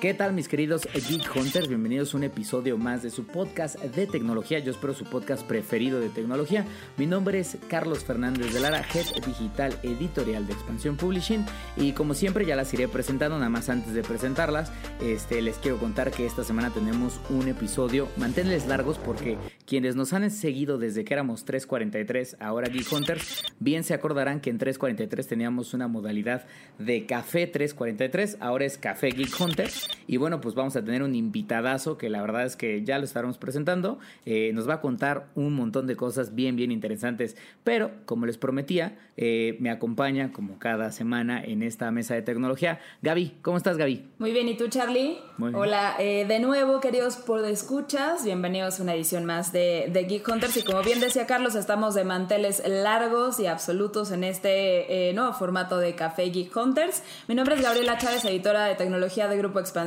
¿Qué tal mis queridos Geek Hunters? Bienvenidos a un episodio más de su podcast de tecnología. Yo espero su podcast preferido de tecnología. Mi nombre es Carlos Fernández de Lara, Head Digital Editorial de Expansión Publishing. Y como siempre ya las iré presentando, nada más antes de presentarlas, este, les quiero contar que esta semana tenemos un episodio. Manténles largos porque quienes nos han seguido desde que éramos 343, ahora Geek Hunters, bien se acordarán que en 343 teníamos una modalidad de café 343, ahora es café Geek Hunters. Y bueno, pues vamos a tener un invitadazo que la verdad es que ya lo estaremos presentando. Eh, nos va a contar un montón de cosas bien, bien interesantes. Pero, como les prometía, eh, me acompaña como cada semana en esta mesa de tecnología. Gaby, ¿cómo estás, Gaby? Muy bien, ¿y tú, Charlie? Muy bien. Hola, eh, de nuevo, queridos por escuchas, bienvenidos a una edición más de, de Geek Hunters. Y como bien decía Carlos, estamos de manteles largos y absolutos en este nuevo formato de Café Geek Hunters. Mi nombre es Gabriela Chávez, editora de tecnología de Grupo Expansión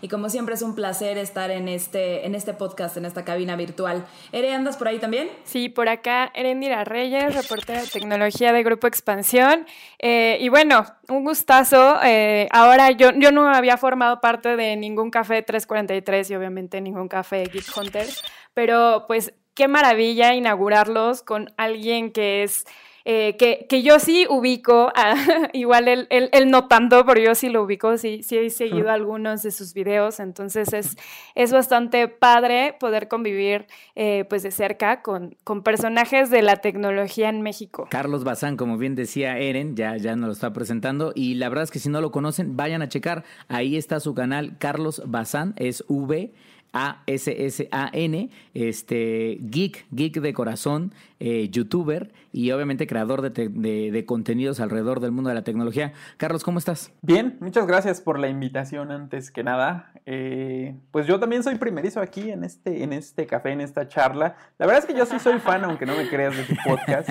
y como siempre es un placer estar en este, en este podcast, en esta cabina virtual. Ere, ¿andas por ahí también? Sí, por acá Erendira Reyes, reportera de tecnología de Grupo Expansión. Eh, y bueno, un gustazo. Eh, ahora yo, yo no había formado parte de ningún café 343 y obviamente ningún café Geek Hunter, pero pues qué maravilla inaugurarlos con alguien que es eh, que, que, yo sí ubico, igual él, él, no tanto, pero yo sí lo ubico, sí, sí he seguido algunos de sus videos, entonces es, es bastante padre poder convivir eh, pues de cerca con, con personajes de la tecnología en México. Carlos Bazán, como bien decía Eren, ya, ya nos lo está presentando, y la verdad es que si no lo conocen, vayan a checar, ahí está su canal, Carlos Bazán, es V. A-S-S-A-N, este, geek, geek de corazón, eh, youtuber y obviamente creador de, de, contenidos alrededor del mundo de la tecnología. Carlos, ¿cómo estás? Bien, muchas gracias por la invitación antes que nada. Eh, pues yo también soy primerizo aquí en este, en este café, en esta charla. La verdad es que yo sí soy fan, aunque no me creas, de tu podcast.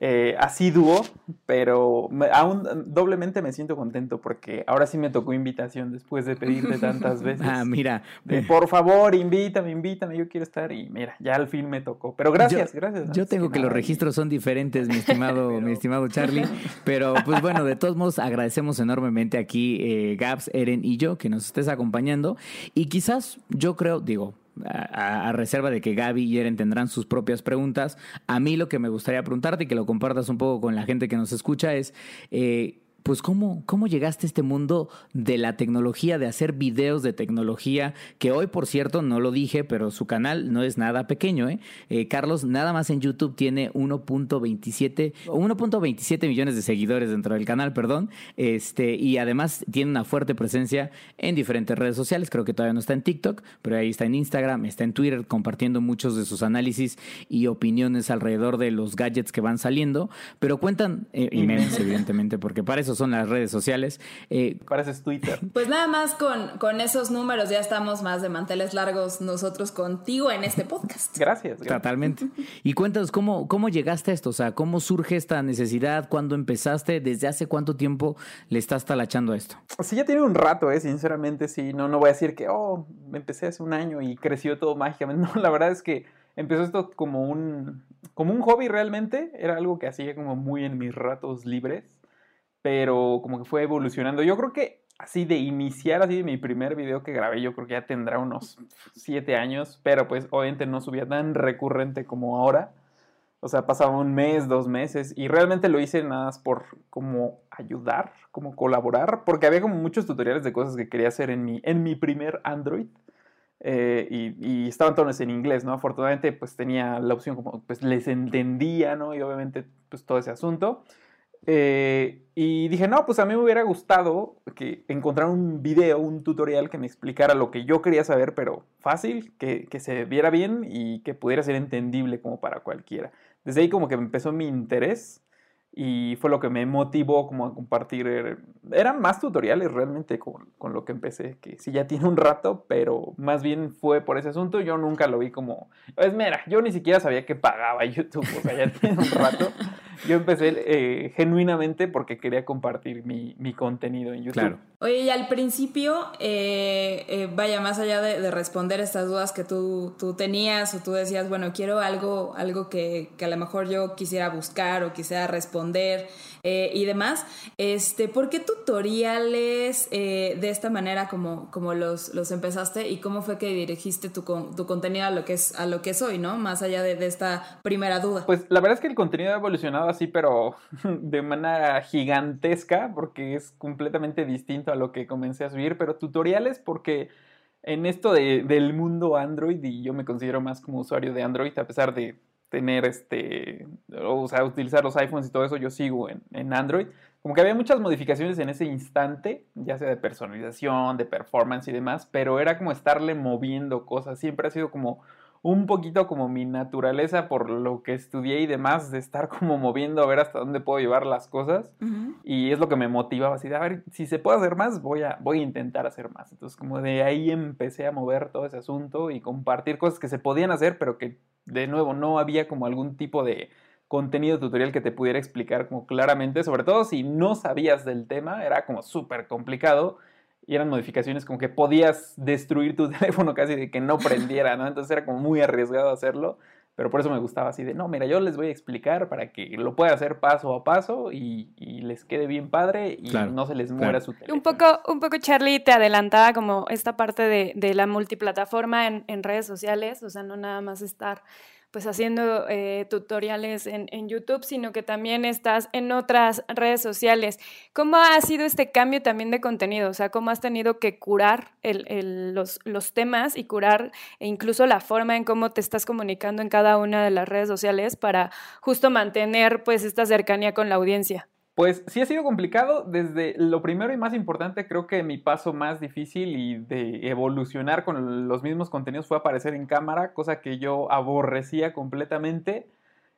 Eh, asiduo, pero aún doblemente me siento contento porque ahora sí me tocó invitación después de pedirte tantas veces. Ah, mira. por favor, invítame, invítame, yo quiero estar y mira, ya al fin me tocó. Pero gracias, gracias. Yo tengo que, los registros son diferentes, mi estimado, mi estimado Charlie, pero pues bueno, de todos modos agradecemos enormemente aquí eh, Gabs, Eren y yo que nos estés acompañando y quizás yo creo, digo, a, reserva de que Gaby y Eren tendrán sus propias preguntas. A mí lo que me gustaría preguntarte y que lo compartas un poco con la gente que nos escucha es, eh, pues ¿cómo, cómo llegaste a este mundo de la tecnología, de hacer videos de tecnología, que hoy, por cierto, no lo dije, pero su canal no es nada pequeño, ¿eh? eh Carlos, nada más en YouTube tiene 1.27, 1.27 millones de seguidores dentro del canal, perdón, este, y además tiene una fuerte presencia en diferentes redes sociales, creo que todavía no está en TikTok, pero ahí está en Instagram, está en Twitter, compartiendo muchos de sus análisis y opiniones alrededor de los gadgets que van saliendo, pero cuentan, eh, y memes, evidentemente, porque para eso son las redes sociales. Eh, es Twitter. Pues nada más con, con esos números ya estamos más de manteles largos nosotros contigo en este podcast. Gracias. Totalmente. Y cuéntanos, ¿cómo, ¿cómo llegaste a esto? O sea, ¿cómo surge esta necesidad? ¿Cuándo empezaste? ¿Desde hace cuánto tiempo le estás talachando a esto? Sí, ya tiene un rato, ¿eh? Sinceramente, sí. No, no voy a decir que, oh, me empecé hace un año y creció todo mágicamente. No, la verdad es que empezó esto como un, como un hobby realmente. Era algo que hacía como muy en mis ratos libres pero como que fue evolucionando. Yo creo que así de iniciar, así de mi primer video que grabé, yo creo que ya tendrá unos siete años, pero pues obviamente no subía tan recurrente como ahora. O sea, pasaba un mes, dos meses, y realmente lo hice nada más por como ayudar, como colaborar, porque había como muchos tutoriales de cosas que quería hacer en mi, en mi primer Android. Eh, y, y, estaban todos en inglés, ¿no? Afortunadamente, pues tenía la opción como, pues les entendía, ¿no? Y obviamente, pues todo ese asunto. Eh, y dije, no, pues a mí me hubiera gustado que encontrar un video, un tutorial que me explicara lo que yo quería saber, pero fácil, que, que, se viera bien y que pudiera ser entendible como para cualquiera. Desde ahí como que empezó mi interés y fue lo que me motivó como a compartir. Eh, eran más tutoriales realmente con, con, lo que empecé, que sí ya tiene un rato, pero más bien fue por ese asunto. Yo nunca lo vi como... Es mera, yo ni siquiera sabía que pagaba YouTube, o sea, ya tiene un rato. yo empecé eh, genuinamente porque quería compartir mi, mi, contenido en YouTube. Claro. Oye, y al principio, eh, eh, vaya, más allá de, responder estas dudas que tú, tú, tenías o tú decías, bueno, quiero algo, algo que, que, a lo mejor yo quisiera buscar o quisiera responder y demás, este, ¿por qué tutoriales de esta manera como, como los, los empezaste y cómo fue que dirigiste tu, tu contenido a lo que es, a lo que es hoy, ¿no? Más allá de, de esta primera duda. Pues la verdad es que el contenido ha evolucionado así, pero de manera gigantesca, porque es completamente distinto a lo que comencé a subir, pero tutoriales porque en esto de, del mundo Android, y yo me considero más como usuario de Android, a pesar de tener este, o sea, utilizar los iPhones y todo eso, yo sigo en, en Android. Como que había muchas modificaciones en ese instante, ya sea de personalización, de performance y demás, pero era como estarle moviendo cosas. Siempre ha sido como un poquito como mi naturaleza por lo que estudié y demás, de estar como moviendo a ver hasta dónde puedo llevar las cosas. Y es lo que me motivaba, así de, a ver, si se puede hacer más, voy a, voy a intentar hacer más. Entonces, como de ahí empecé a mover todo ese asunto y compartir cosas que se podían hacer, pero que, de nuevo, no había como algún tipo de contenido tutorial que te pudiera explicar como claramente, sobre todo si no sabías del tema, era como súper complicado y eran modificaciones como que podías destruir tu teléfono casi de que no prendiera, ¿no? Entonces era como muy arriesgado hacerlo, pero por eso me gustaba así de, no, mira, yo les voy a explicar para que lo pueda hacer paso a paso y, les quede bien padre y no se les muera su teléfono. Un poco, un poco Charlie te adelantaba como esta parte de, de la multiplataforma en, en redes sociales, o sea, no nada más estar pues haciendo eh, tutoriales en, YouTube, sino que también estás en otras redes sociales. ¿Cómo ha sido este cambio también de contenido? O sea, ¿cómo has tenido que curar los, los temas y curar e incluso la forma en cómo te estás comunicando en cada una de las redes sociales para justo mantener pues esta cercanía con la audiencia? Pues sí ha sido complicado. Desde lo primero y más importante, creo que mi paso más difícil y de evolucionar con los mismos contenidos fue aparecer en cámara, cosa que yo aborrecía completamente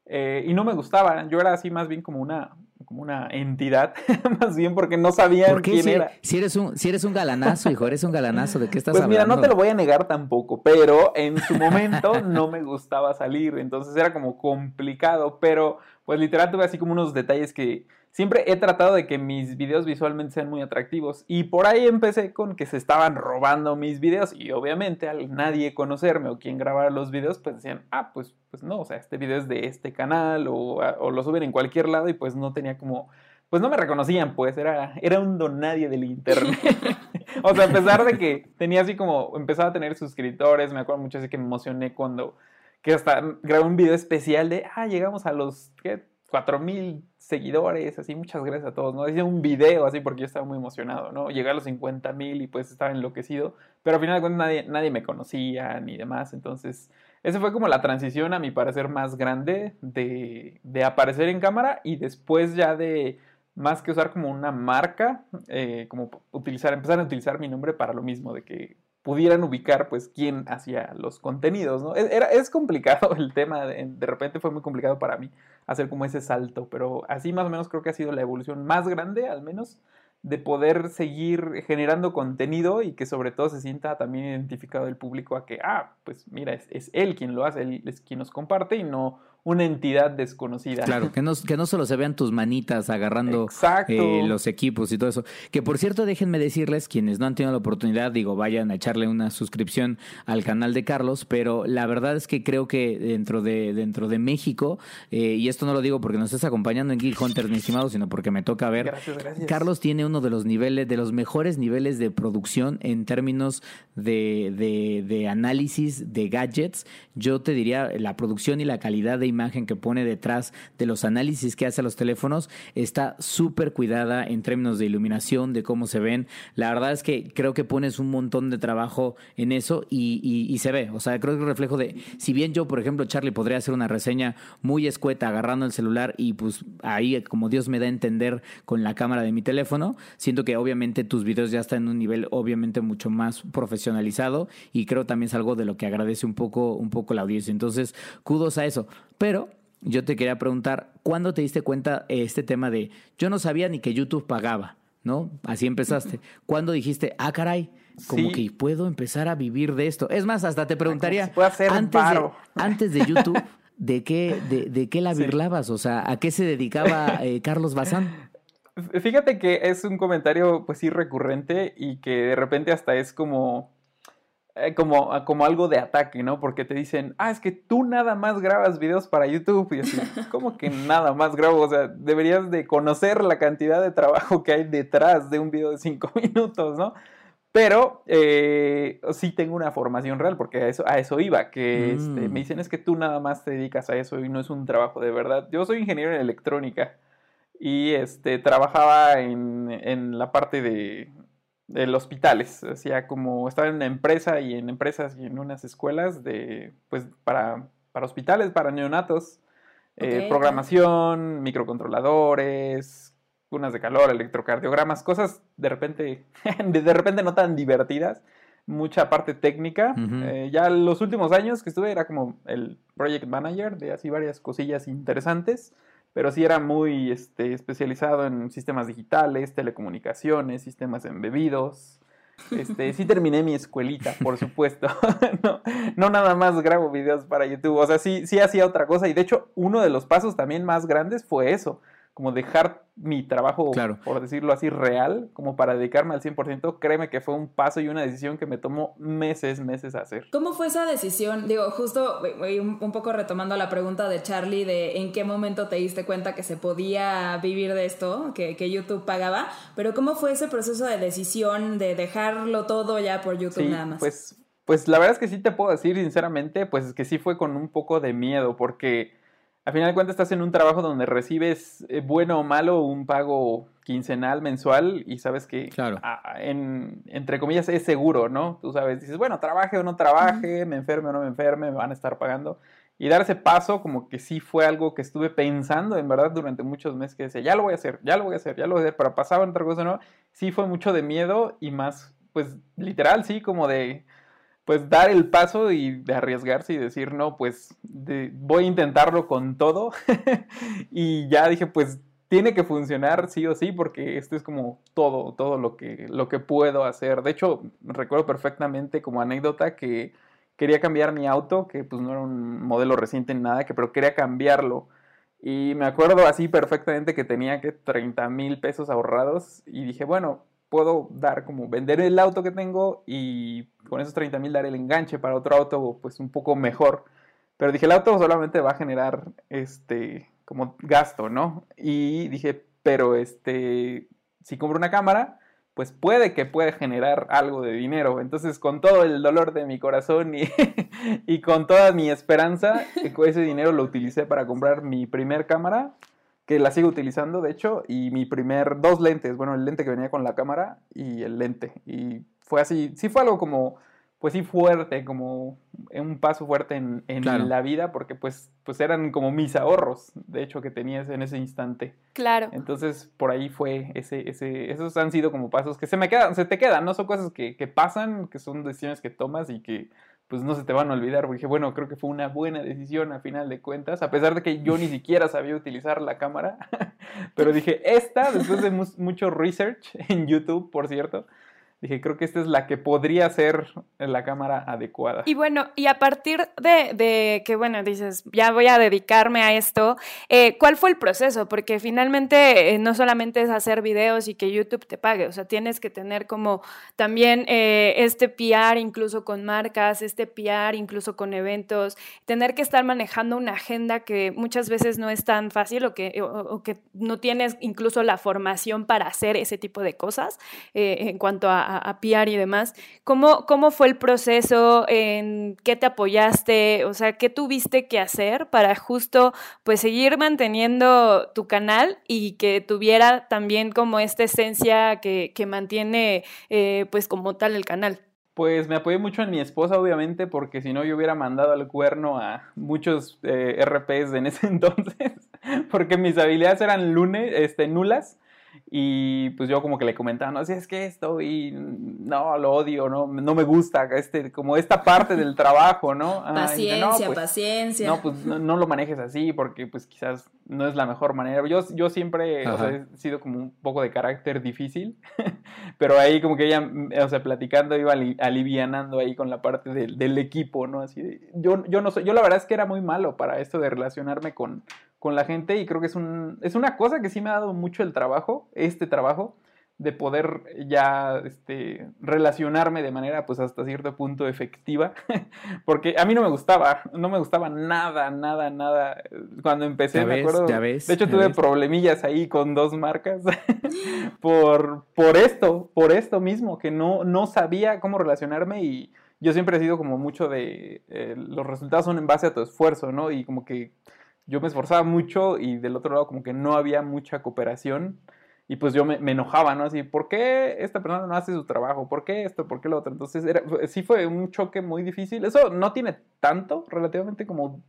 eh, y no me gustaba. Yo era así más bien como una, como una entidad, más bien porque no sabía quién era. Si eres, un, si eres un galanazo, hijo, eres un galanazo, ¿de qué estás hablando? Pues mira, no te lo voy a negar tampoco, pero en su momento no me gustaba salir, entonces era como complicado, pero pues literal tuve así como unos detalles que siempre he tratado de que mis videos visualmente sean muy atractivos y por ahí empecé con que se estaban robando mis videos y obviamente al nadie conocerme o quien grabara los videos pues decían, ah, pues, pues no, o sea, este video es de este canal o, o lo suben en cualquier lado y pues no tenía como, pues no me reconocían, pues era, era un don nadie del internet. o sea, a pesar de que tenía así como, empezaba a tener suscriptores, me acuerdo mucho así que me emocioné cuando, que hasta grabé un video especial de, ah, llegamos a los. 4000 seguidores, así, muchas gracias a todos, ¿no? Hice un video así porque yo estaba muy emocionado, ¿no? Llegué a los 50 mil y pues estaba enloquecido, pero al final de cuentas nadie, nadie me conocía ni demás, entonces esa fue como la transición a mi parecer más grande de, de aparecer en cámara y después ya de más que usar como una marca, eh, como utilizar, empezar a utilizar mi nombre para lo mismo, de que pudieran ubicar pues quién hacía los contenidos, ¿no? Era, es complicado el tema, de, de, repente fue muy complicado para mí hacer como ese salto, pero así más o menos creo que ha sido la evolución más grande, al menos, de poder seguir generando contenido y que sobre todo se sienta también identificado el público a que, ah, pues mira, es, es él quien lo hace, él es quien nos comparte y no una entidad desconocida. Claro, que no, que no solo se vean tus manitas agarrando eh, los equipos y todo eso. Que por cierto, déjenme decirles, quienes no han tenido la oportunidad, digo, vayan a echarle una suscripción al canal de Carlos, pero la verdad es que creo que dentro de, dentro de México, eh, y esto no lo digo porque nos estás acompañando en Geek Hunters, mi estimado, sino porque me toca ver. Gracias, gracias. Carlos tiene uno de los niveles, de los mejores niveles de producción en términos de, de, de análisis de gadgets. Yo te diría, la producción y la calidad de imagen que pone detrás de los análisis que hace a los teléfonos está súper cuidada en términos de iluminación, de cómo se ven. La verdad es que creo que pones un montón de trabajo en eso y, y, se ve. O sea, creo que un reflejo de, si bien yo, por ejemplo, Charlie, podría hacer una reseña muy escueta agarrando el celular y pues ahí, como Dios me da a entender con la cámara de mi teléfono, siento que obviamente tus videos ya están en un nivel obviamente mucho más profesionalizado y creo también es algo de lo que agradece un poco, un poco la audiencia. Entonces, kudos a eso. Pero yo te quería preguntar, ¿cuándo te diste cuenta este tema de yo no sabía ni que YouTube pagaba? ¿No? Así empezaste. ¿Cuándo dijiste, ah, caray, como que puedo empezar a vivir de esto? Es más, hasta te preguntaría, hacer antes, de, antes de YouTube, ¿de qué, de, de qué la Sí. birlabas? O sea, ¿a qué se dedicaba eh, Carlos Bazán? Fíjate que es un comentario, pues sí, recurrente y que de repente hasta es como, eh, como, como algo de ataque, ¿no? Porque te dicen, ah, es que tú nada más grabas videos para YouTube. Y así, ¿cómo que nada más grabo? O sea, deberías de conocer la cantidad de trabajo que hay detrás de un video de cinco minutos, ¿no? Pero eh, sí tengo una formación real, porque a eso, a eso iba, que este, Mm. me dicen es que tú nada más te dedicas a eso y no es un trabajo de verdad. Yo soy ingeniero en electrónica y este, trabajaba en, en la parte de, de los hospitales, hacía como estaba en una empresa y en empresas y en unas escuelas de, pues, para, para hospitales, para neonatos, eh, Ok. programación, microcontroladores, cunas de calor, electrocardiogramas, cosas de repente, de repente no tan divertidas, mucha parte técnica. Ujú. Eh, ya los últimos años que estuve era como el project manager de así varias cosillas interesantes, pero sí era muy este, especializado en sistemas digitales, telecomunicaciones, sistemas embebidos. Este, sí terminé mi escuelita, por supuesto. no, no nada más grabo videos para YouTube. O sea, sí, sí hacía otra cosa. Y de hecho, uno de los pasos también más grandes fue eso. Como dejar mi trabajo, Claro. por decirlo así, real, como para dedicarme al 100%. Créeme que fue un paso y una decisión que me tomó meses, meses hacer. ¿Cómo fue esa decisión? Digo, justo eh, un un poco retomando la pregunta de Charlie de en qué momento te diste cuenta que se podía vivir de esto, que, que YouTube pagaba, pero ¿cómo fue ese proceso de decisión de dejarlo todo ya por YouTube Sí, nada más? pues, pues la verdad es que sí te puedo decir sinceramente, pues es que sí fue con un poco de miedo, porque al final de cuentas estás en un trabajo donde recibes, eh, bueno o malo, un pago quincenal, mensual, y sabes que, Claro. ah, en, entre comillas, es seguro, ¿no? Tú sabes, dices, bueno, trabaje o no trabaje, me enferme o no me enferme, me van a estar pagando. Y dar ese paso como que sí fue algo que estuve pensando en verdad durante muchos meses que decía, ya lo voy a hacer, ya lo voy a hacer, ya lo voy a hacer, pero pasaba otra cosa, ¿no? Sí fue mucho de miedo y más, pues literal, sí, como de, pues dar el paso y de arriesgarse y decir, no, pues voy a intentarlo con todo. y ya dije, pues tiene que funcionar sí o sí, porque esto es como todo, todo lo que, lo que puedo hacer. De hecho, recuerdo perfectamente como anécdota que quería cambiar mi auto, que pues no era un modelo reciente ni nada, que, pero quería cambiarlo. Y me acuerdo así perfectamente que tenía que 30 mil pesos ahorrados y dije, bueno, puedo dar como vender el auto que tengo y con esos 30 mil dar el enganche para otro auto pues un poco mejor. Pero dije, el auto solamente va a generar este como gasto, ¿no? Y dije, pero este, si compro una cámara, pues puede que pueda generar algo de dinero. Entonces, con todo el dolor de mi corazón y, y con toda mi esperanza, ese dinero lo utilicé para comprar mi primer cámara, que la sigo utilizando, de hecho, y mi primer, dos lentes, bueno, el lente que venía con la cámara y el lente. Y fue así, sí fue algo como, pues sí fuerte, como un paso fuerte en, en Claro. la vida, porque pues, pues eran como mis ahorros, de hecho, que tenías en ese instante. Claro. Entonces, por ahí fue ese, ese, esos han sido como pasos que se me quedan, se te quedan, no son cosas que, que pasan, que son decisiones que tomas y que pues no se te van a olvidar, porque dije, bueno, creo que fue una buena decisión a final de cuentas, a pesar de que yo ni siquiera sabía utilizar la cámara, pero dije, esta, después de mu- mucho research en YouTube, por cierto, dije, creo que esta es la que podría ser la cámara adecuada. Y bueno, y a partir de, de que, bueno, dices, ya voy a dedicarme a esto, eh, ¿cuál fue el proceso? Porque finalmente eh, no solamente es hacer videos y que YouTube te pague, o sea, tienes que tener como también eh, este PR incluso con marcas, este PR incluso con eventos, tener que estar manejando una agenda que muchas veces no es tan fácil o que, o, que no tienes incluso la formación para hacer ese tipo de cosas eh, en cuanto a, a- a y demás. ¿Cómo, ¿Cómo fue el proceso? ¿En qué te apoyaste? O sea, ¿qué tuviste que hacer para justo pues seguir manteniendo tu canal y que tuviera también como esta esencia que, que mantiene eh, pues como tal el canal? Pues me apoyé mucho en mi esposa, obviamente, porque si no yo hubiera mandado al cuerno a muchos eh, RPs en ese entonces, porque mis habilidades eran lunes, este, nulas. Y pues yo como que le comentaba, no, si es que esto y no, lo odio, no, no me gusta, este, como esta parte del trabajo, ¿no? Ah, paciencia, dice, "No, pues, paciencia. no, pues no, no lo manejes así porque pues quizás no es la mejor manera. Yo, yo siempre o sea, he sido como un poco de carácter difícil, pero ahí como que ella, o sea, platicando iba ali- alivianando ahí con la parte del, del equipo, ¿no? Así de, yo, yo no sé, yo la verdad es que era muy malo para esto de relacionarme con, con la gente y creo que es, un, es una cosa que sí me ha dado mucho el trabajo, este trabajo, de poder ya este, relacionarme de manera pues hasta cierto punto efectiva, porque a mí no me gustaba, no me gustaba nada, nada, nada. Cuando empecé, Ya me ves, acuerdo, ya ves, de hecho ya tuve ves. problemillas ahí con dos marcas por, por esto, por esto mismo, que no, no sabía cómo relacionarme y yo siempre he sido como mucho de, eh, los resultados son en base a tu esfuerzo, ¿no? Y como que yo me esforzaba mucho y del otro lado como que no había mucha cooperación y pues yo me, enojaba, ¿no? Así, ¿por qué esta persona no hace su trabajo? ¿Por qué esto? ¿Por qué lo otro? Entonces era, sí fue un choque muy difícil. Eso no tiene tanto, relativamente como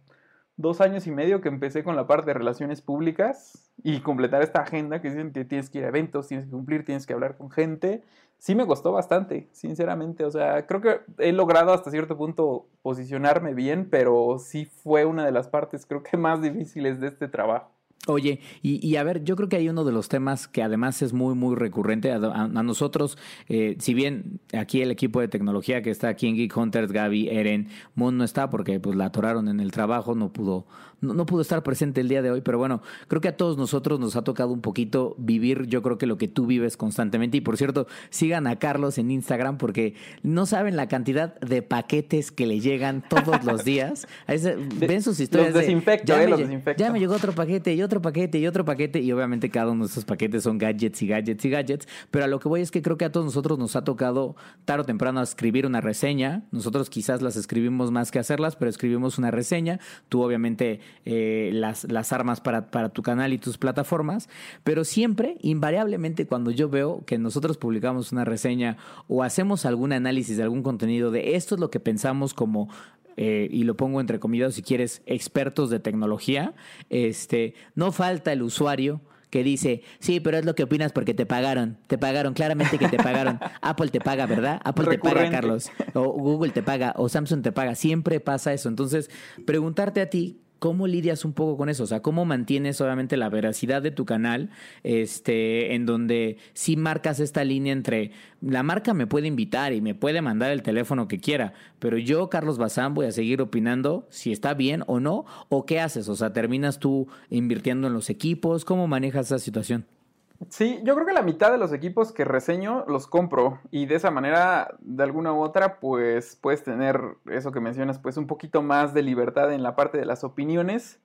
dos años y medio que empecé con la parte de relaciones públicas y completar esta agenda que dicen que tienes que ir a eventos, tienes que cumplir, tienes que hablar con gente. Sí me costó bastante, sinceramente. O sea, creo que he logrado hasta cierto punto posicionarme bien, pero sí fue una de las partes creo que más difíciles de este trabajo. Oye, y, y a ver, yo creo que hay uno de los temas que además es muy, muy recurrente a, a- a nosotros, eh, si bien aquí el equipo de tecnología que está aquí en Geek Hunters, Gaby, Eren, Mon no está porque pues la atoraron en el trabajo, no pudo, no, no pudo estar presente el día de hoy, pero bueno, creo que a todos nosotros nos ha tocado un poquito vivir, yo creo que lo que tú vives constantemente, y por cierto, sigan a Carlos en Instagram porque no saben la cantidad de paquetes que le llegan todos los días. A ese- ven sus historias. de, desinfecto, "Ya eh, me los desinfecto". Ya me llegó otro paquete y otro paquete y otro paquete y obviamente cada uno de esos paquetes son gadgets y gadgets y gadgets, pero a lo que voy es que creo que a todos nosotros nos ha tocado tarde o temprano escribir una reseña, nosotros quizás las escribimos más que hacerlas, pero escribimos una reseña, tú obviamente eh, las, las armas para, para tu canal y tus plataformas, pero siempre, invariablemente cuando yo veo que nosotros publicamos una reseña o hacemos algún análisis de algún contenido de esto es lo que pensamos como eh, y lo pongo entre comillas si quieres, expertos de tecnología, este, no falta el usuario que dice, sí, pero es lo que opinas porque te pagaron, te pagaron, claramente que te pagaron. Apple te paga, ¿verdad? Apple te paga. Carlos. O Google te paga, o Samsung te paga. Siempre pasa eso. Entonces, preguntarte a ti, ¿cómo lidias un poco con eso? O sea, ¿cómo mantienes obviamente la veracidad de tu canal, este, en donde sí marcas esta línea entre la marca me puede invitar y me puede mandar el teléfono que quiera, pero yo, Carlos Bazán, voy a seguir opinando si está bien o no, o qué haces? O sea, ¿terminas tú invirtiendo en los equipos? ¿Cómo manejas esa situación? Sí, yo creo que la mitad de los equipos que reseño los compro y de esa manera, de alguna u otra, pues puedes tener eso que mencionas, pues un poquito más de libertad en la parte de las opiniones,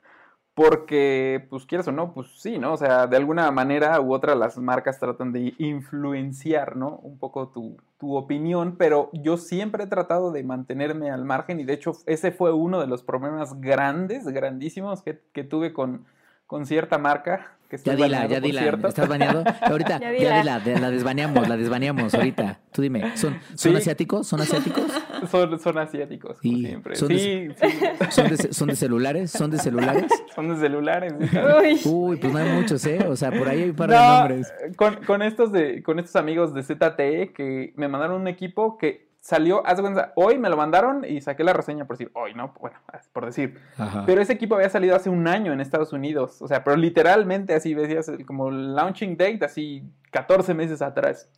porque, pues quieras o no, pues sí, ¿no? O sea, de alguna manera u otra las marcas tratan de influenciar, ¿no? Un poco tu, tu opinión, pero yo siempre he tratado de mantenerme al margen y de hecho ese fue uno de los problemas grandes, grandísimos que, que tuve con, con cierta marca. Que Ya dila, ya dila. ¿Estás baneado? Ahorita, Ya ya dila. la desbaneamos, la desbaneamos ahorita. Tú dime, ¿son, son Sí. asiáticos? ¿Son asiáticos? Son, son asiáticos, como Sí, siempre. son sí, sí, ¿Son de, son de celulares? ¿Son de celulares? son de celulares. Uy. Uy, pues no hay muchos, ¿eh? O sea, por ahí hay un par de No, nombres. con, con estos de, con estos amigos de ZTE que me mandaron un equipo que salió, haz de cuenta, hoy me lo mandaron y saqué la reseña por decir, hoy no, bueno, por decir. Ajá. Pero ese equipo había salido hace un año en Estados Unidos. O sea, pero literalmente así decías, como launching date, así 14 meses atrás.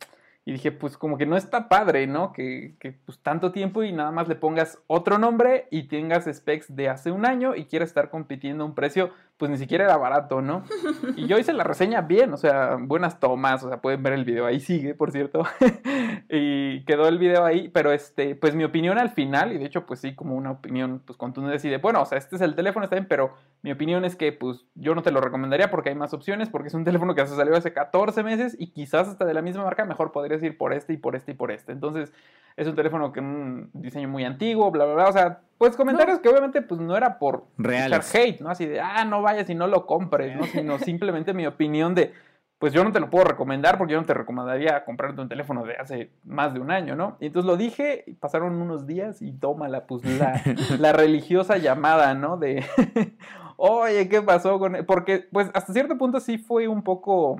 Y dije, pues como que no está padre, ¿no? Que, que, pues tanto tiempo y nada más le pongas otro nombre y tengas specs de hace un año y quieras estar compitiendo a un precio, pues ni siquiera era barato, ¿no? Y yo hice la reseña bien, o sea, buenas tomas, o sea, pueden ver el video, ahí sigue, por cierto. y quedó el video ahí, pero este, pues mi opinión al final, y de hecho, pues sí, como una opinión, pues contundente, así de, bueno, o sea, este es el teléfono, está bien, pero mi opinión es que, pues, yo no te lo recomendaría porque hay más opciones, porque es un teléfono que se salió hace 14 meses y quizás hasta de la misma marca, mejor podrías ir por este y por este y por este. Entonces, es un teléfono que un diseño muy antiguo, bla, bla, bla, o sea, pues comentarios que obviamente, pues, no era por Reales. hate, ¿no? Así de, ah, no vayas y no lo compres, ¿no? Sino simplemente mi opinión de, pues yo no te lo puedo recomendar porque yo no te recomendaría comprarte un teléfono de hace más de un año, ¿no? Y entonces lo dije, y pasaron unos días y tómala, pues la, la religiosa llamada, ¿no? De, oye, ¿qué pasó con...? él? Porque, pues, hasta cierto punto sí fue un poco...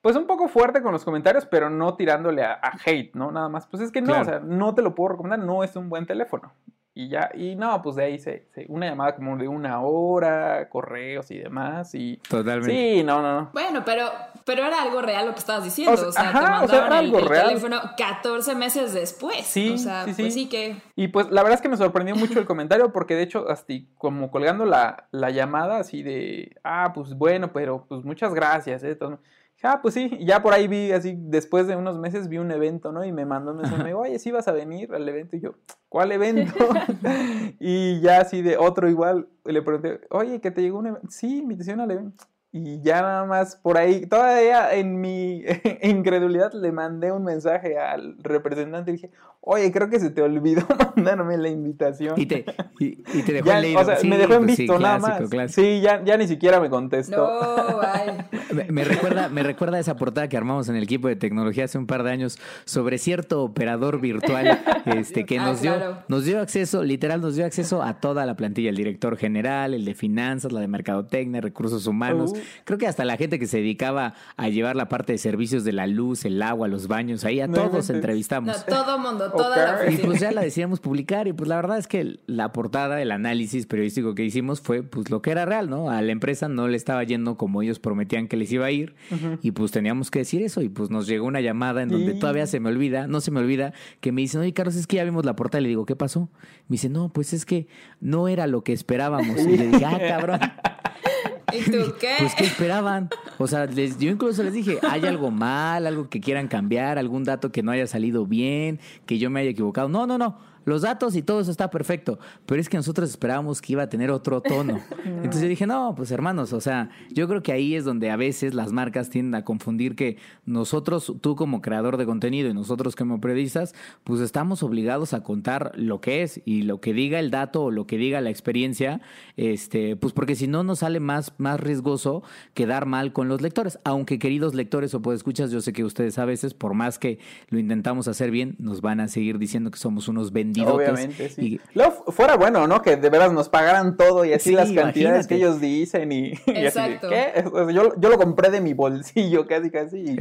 Pues un poco fuerte con los comentarios, pero no tirándole a, a hate, ¿no? Nada más. Pues es que no, Claro. o sea, no te lo puedo recomendar, no es un buen teléfono. Y ya, y no, pues de ahí se, se- una llamada como de una hora, correos y demás, y Totalmente. sí, no, no, no. Bueno, pero, pero era algo real lo que estabas diciendo. O O sea, sea, te ajá, o sea, mandaron era el, algo el real. teléfono 14 meses después. Sí, o sea, sí, sí. pues sí que. Y pues la verdad es que me sorprendió mucho el comentario porque de hecho hasta como colgando la, la llamada así de, ah, pues bueno, pero pues muchas gracias, ¿eh? Entonces, ah, pues sí, y ya por ahí vi así, después de unos meses vi un evento, ¿no? Y me mandó un mensaje, me dijo, oye, ¿sí vas a venir al evento? Y yo, ¿cuál evento? y ya así de otro igual, le pregunté, oye, que te llegó un evento? Sí, invitación al evento. Y ya nada más por ahí, todavía en mi incredulidad le mandé un mensaje al representante y dije, oye, creo que se te olvidó mandarme la invitación. Y te, y, y te dejó Ya, en leído. o sea, Sí, me dejó en pues sí, visto nada clásico, más. clásico. Sí, ya, ya ni siquiera me contestó. No. Me, me recuerda, me recuerda esa portada que armamos en el equipo de tecnología hace un par de años sobre cierto operador virtual este, que Ah, nos, dio, claro. nos dio acceso, literal, nos dio acceso a toda la plantilla, el director general, el de finanzas, la de mercadotecnia, recursos humanos. Uh. Creo que hasta la gente que se dedicaba a llevar la parte de servicios de la luz, el agua, los baños, ahí a No todos inventes. No, entrevistamos. todo mundo, toda la Ok. Y pues ya la decidimos publicar y pues la verdad es que la portada, el análisis periodístico que hicimos fue pues lo que era real, ¿no? A la empresa no le estaba yendo como ellos prometían que les iba a ir y pues teníamos que decir eso y pues nos llegó una llamada en donde Y- todavía se me olvida, no se me olvida, que me dicen, oye Carlos, es que ya vimos la portada y le digo, ¿qué pasó? Me dice, no, pues es que no era lo que esperábamos. Y le dije, ah, cabrón. ¿Y tú qué? Pues, ¿qué esperaban? O sea, les, yo incluso les dije, ¿hay algo mal, algo que quieran cambiar, algún dato que no haya salido bien, que yo me haya equivocado? No, no, no. Los datos y todo eso está perfecto, pero es que nosotros esperábamos que iba a tener otro tono. Entonces yo dije, no, pues hermanos, o sea, yo creo que ahí es donde a veces las marcas tienden a confundir que nosotros, tú como creador de contenido y nosotros como periodistas, pues estamos obligados a contar lo que es y lo que diga el dato o lo que diga la experiencia, este, pues porque si no nos sale más, más riesgoso quedar mal con los lectores. Aunque queridos lectores o escuchas, yo sé que ustedes a veces, por más que lo intentamos hacer bien, nos van a seguir diciendo que somos unos vendidotes. Obviamente, sí. Y- Luego fu- fuera bueno, ¿no? Que de veras nos pagaran todo y así Sí, las cantidades imagínate. que ellos dicen y, y así yo, yo lo compré de mi bolsillo casi, casi. y-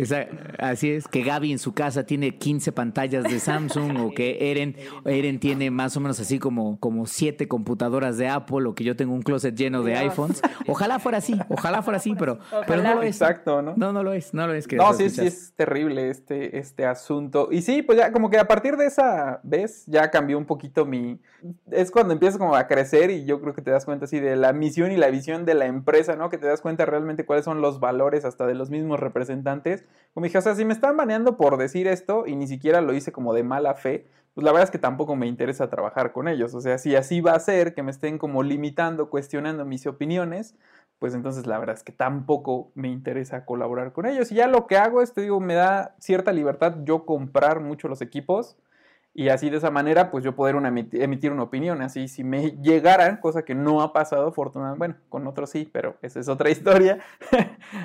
así es, que Gaby en su casa tiene 15 pantallas de Samsung o que Eren, Eren tiene más o menos así como, como 7 computadoras de Apple o que yo tengo un closet lleno de iPhones. Ojalá fuera así, ojalá fuera así, pero, pero no lo es. Exacto, ¿no? No, no lo es, no lo es. No, queridos sí, sí, es terrible este, este asunto. Y sí, pues ya como que a partir de esa vez ya cambió un poquito mi... Es cuando empiezas como a crecer y yo creo que te das cuenta así de la misión y la visión de la empresa, ¿no? Que te das cuenta realmente cuáles son los valores hasta de los mismos representantes. Como dije, o sea, si me están baneando por decir esto y ni siquiera lo hice como de mala fe, pues la verdad es que tampoco me interesa trabajar con ellos. O sea, si así va a ser, que me estén como limitando, cuestionando mis opiniones, pues entonces la verdad es que tampoco me interesa colaborar con ellos. Y ya lo que hago es, te digo, me da cierta libertad yo comprar mucho los equipos y así de esa manera, pues yo poder una emiti- emitir una opinión. Así, si me llegaran, cosa que no ha pasado, afortunadamente, bueno, con otros sí, pero esa es otra historia.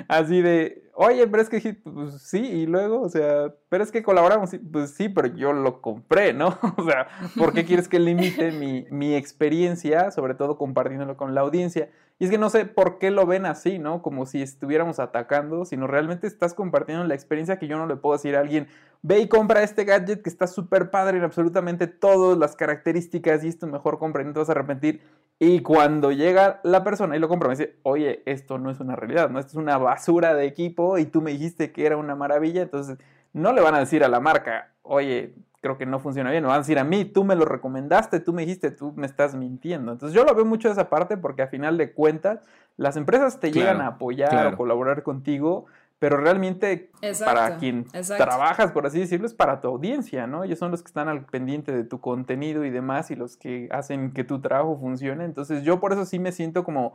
así de, oye, pero es que pues, sí, y luego, o sea, pero es que colaboramos, pues sí, pero yo lo compré, ¿no? o sea, ¿por qué quieres que limite mi, mi experiencia, sobre todo compartiéndolo con la audiencia? Y es que no sé por qué lo ven así, ¿no? Como si estuviéramos atacando, sino realmente estás compartiendo la experiencia que yo no le puedo decir a alguien, ve y compra este gadget que está súper padre en absolutamente todas las características y esto mejor compra y no te vas a arrepentir. Y cuando llega la persona y lo compra, me dice, oye, esto no es una realidad, ¿no? Esto es una basura de equipo y tú me dijiste que era una maravilla, entonces no le van a decir a la marca, oye, creo que no funciona bien, me van a decir a mí, tú me lo recomendaste, tú me dijiste, tú me estás mintiendo. Entonces yo lo veo mucho de esa parte porque a final de cuentas las empresas te Claro, llegan a apoyar claro. o colaborar contigo, pero realmente Exacto, para quien exacto. trabajas, por así decirlo, es para tu audiencia, ¿no? Ellos son los que están al pendiente de tu contenido y demás y los que hacen que tu trabajo funcione. Entonces yo por eso sí me siento como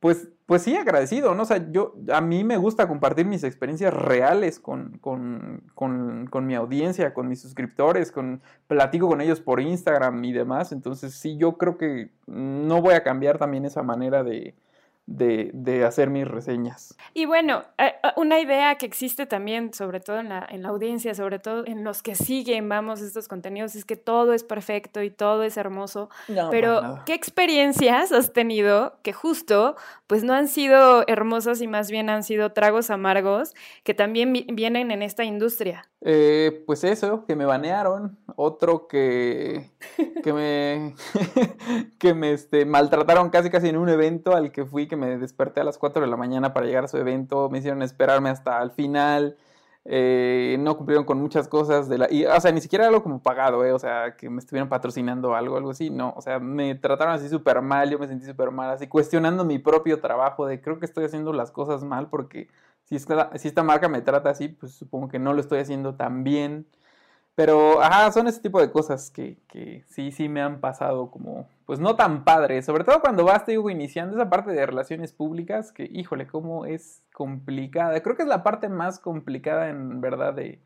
pues, pues sí, agradecido, ¿no? O sea, yo, a mí me gusta compartir mis experiencias reales con, con, con, con mi audiencia, con mis suscriptores, con, platico con ellos por Instagram y demás, entonces sí, yo creo que no voy a cambiar también esa manera de, de, de hacer mis reseñas. Y bueno, eh, eh, una idea que existe también, sobre todo en la, en la audiencia, sobre todo en los que siguen, vamos, estos contenidos, es que todo es perfecto y todo es hermoso. No, Pero. ¿qué experiencias has tenido que justo, pues no han sido hermosas y más bien han sido tragos amargos que también vi- vienen en esta industria? Eh, pues eso, que me banearon. Otro que, que me, que me este, maltrataron casi casi en un evento al que fui, que me desperté a las 4 de la mañana para llegar a su evento. Me hicieron esperarme hasta el final. eh, no cumplieron con muchas cosas de la... Y, o sea, ni siquiera algo como pagado, eh, o sea, que me estuvieran patrocinando algo, algo así, no. O sea, me trataron así súper mal, yo me sentí súper mal, así cuestionando mi propio trabajo de creo que estoy haciendo las cosas mal porque si esta, si esta marca me trata así, pues supongo que no lo estoy haciendo tan bien. Pero, ajá, son ese tipo de cosas que, sí, sí me han pasado como, pues no tan padres. Sobre todo cuando vas, te digo, iniciando esa parte de relaciones públicas, que, híjole, cómo es complicada. Creo que es la parte más complicada, en verdad, de,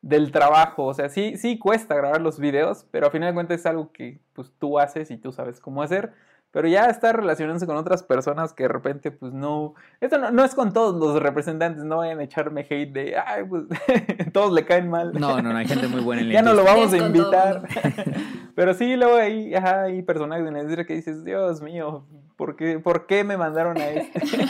del trabajo. O sea, sí, sí cuesta grabar los videos, pero a final de cuentas es algo que, pues, tú haces y tú sabes cómo hacer. Pero ya estar relacionándose con otras personas que de repente, pues no. Esto no, no es con todos los representantes, no vayan a echarme hate de, ay, pues todos le caen mal. No, no, no, hay gente muy buena en la ya no lo vamos a invitar. Pero sí, luego hay, ajá, hay personajes en la industria que dices, Dios mío, ¿por qué, ¿por qué me mandaron a este?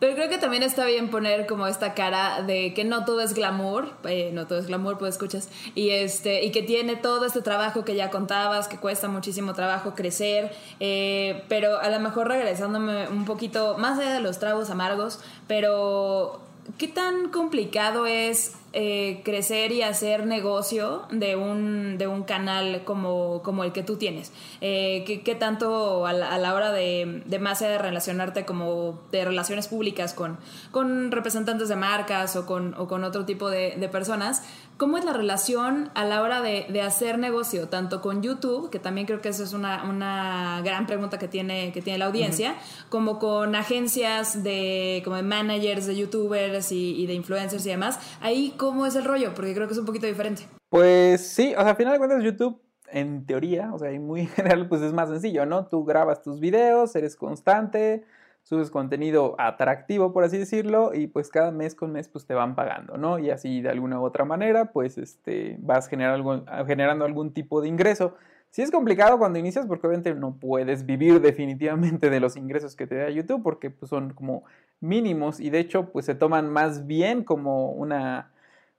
Pero creo que también está bien poner como esta cara de que no todo es glamour, eh, no todo es glamour, pues escuchas, y este y que tiene todo este trabajo que ya contabas, que cuesta muchísimo trabajo crecer, eh, pero a lo mejor regresándome un poquito más allá de los tragos amargos, pero ¿qué tan complicado es eh, crecer y hacer negocio de un, de un canal como, como el que tú tienes? Eh, ¿qué, qué tanto a la, a la hora de, de más de relacionarte como de relaciones públicas con, con representantes de marcas o con, o con otro tipo de, de personas? ¿Cómo es la relación a la hora de, de hacer negocio, tanto con YouTube, que también creo que eso es una, una gran pregunta que tiene, que tiene la audiencia, como con agencias de, como de managers de YouTubers y, y de influencers y demás? Ahí, ¿cómo es el rollo? Porque creo que es un poquito diferente. Pues sí, o sea, al final de cuentas YouTube, en teoría, o sea, y muy general, pues es más sencillo, ¿no? Tú grabas tus videos, eres constante, subes contenido atractivo, por así decirlo, y pues cada mes con mes pues te van pagando, ¿no? Y así de alguna u otra manera, pues este, vas generar algún- generando algún tipo de ingreso. Sí es complicado cuando inicias porque obviamente no puedes vivir definitivamente de los ingresos que te da YouTube porque pues son como mínimos y de hecho pues se toman más bien como una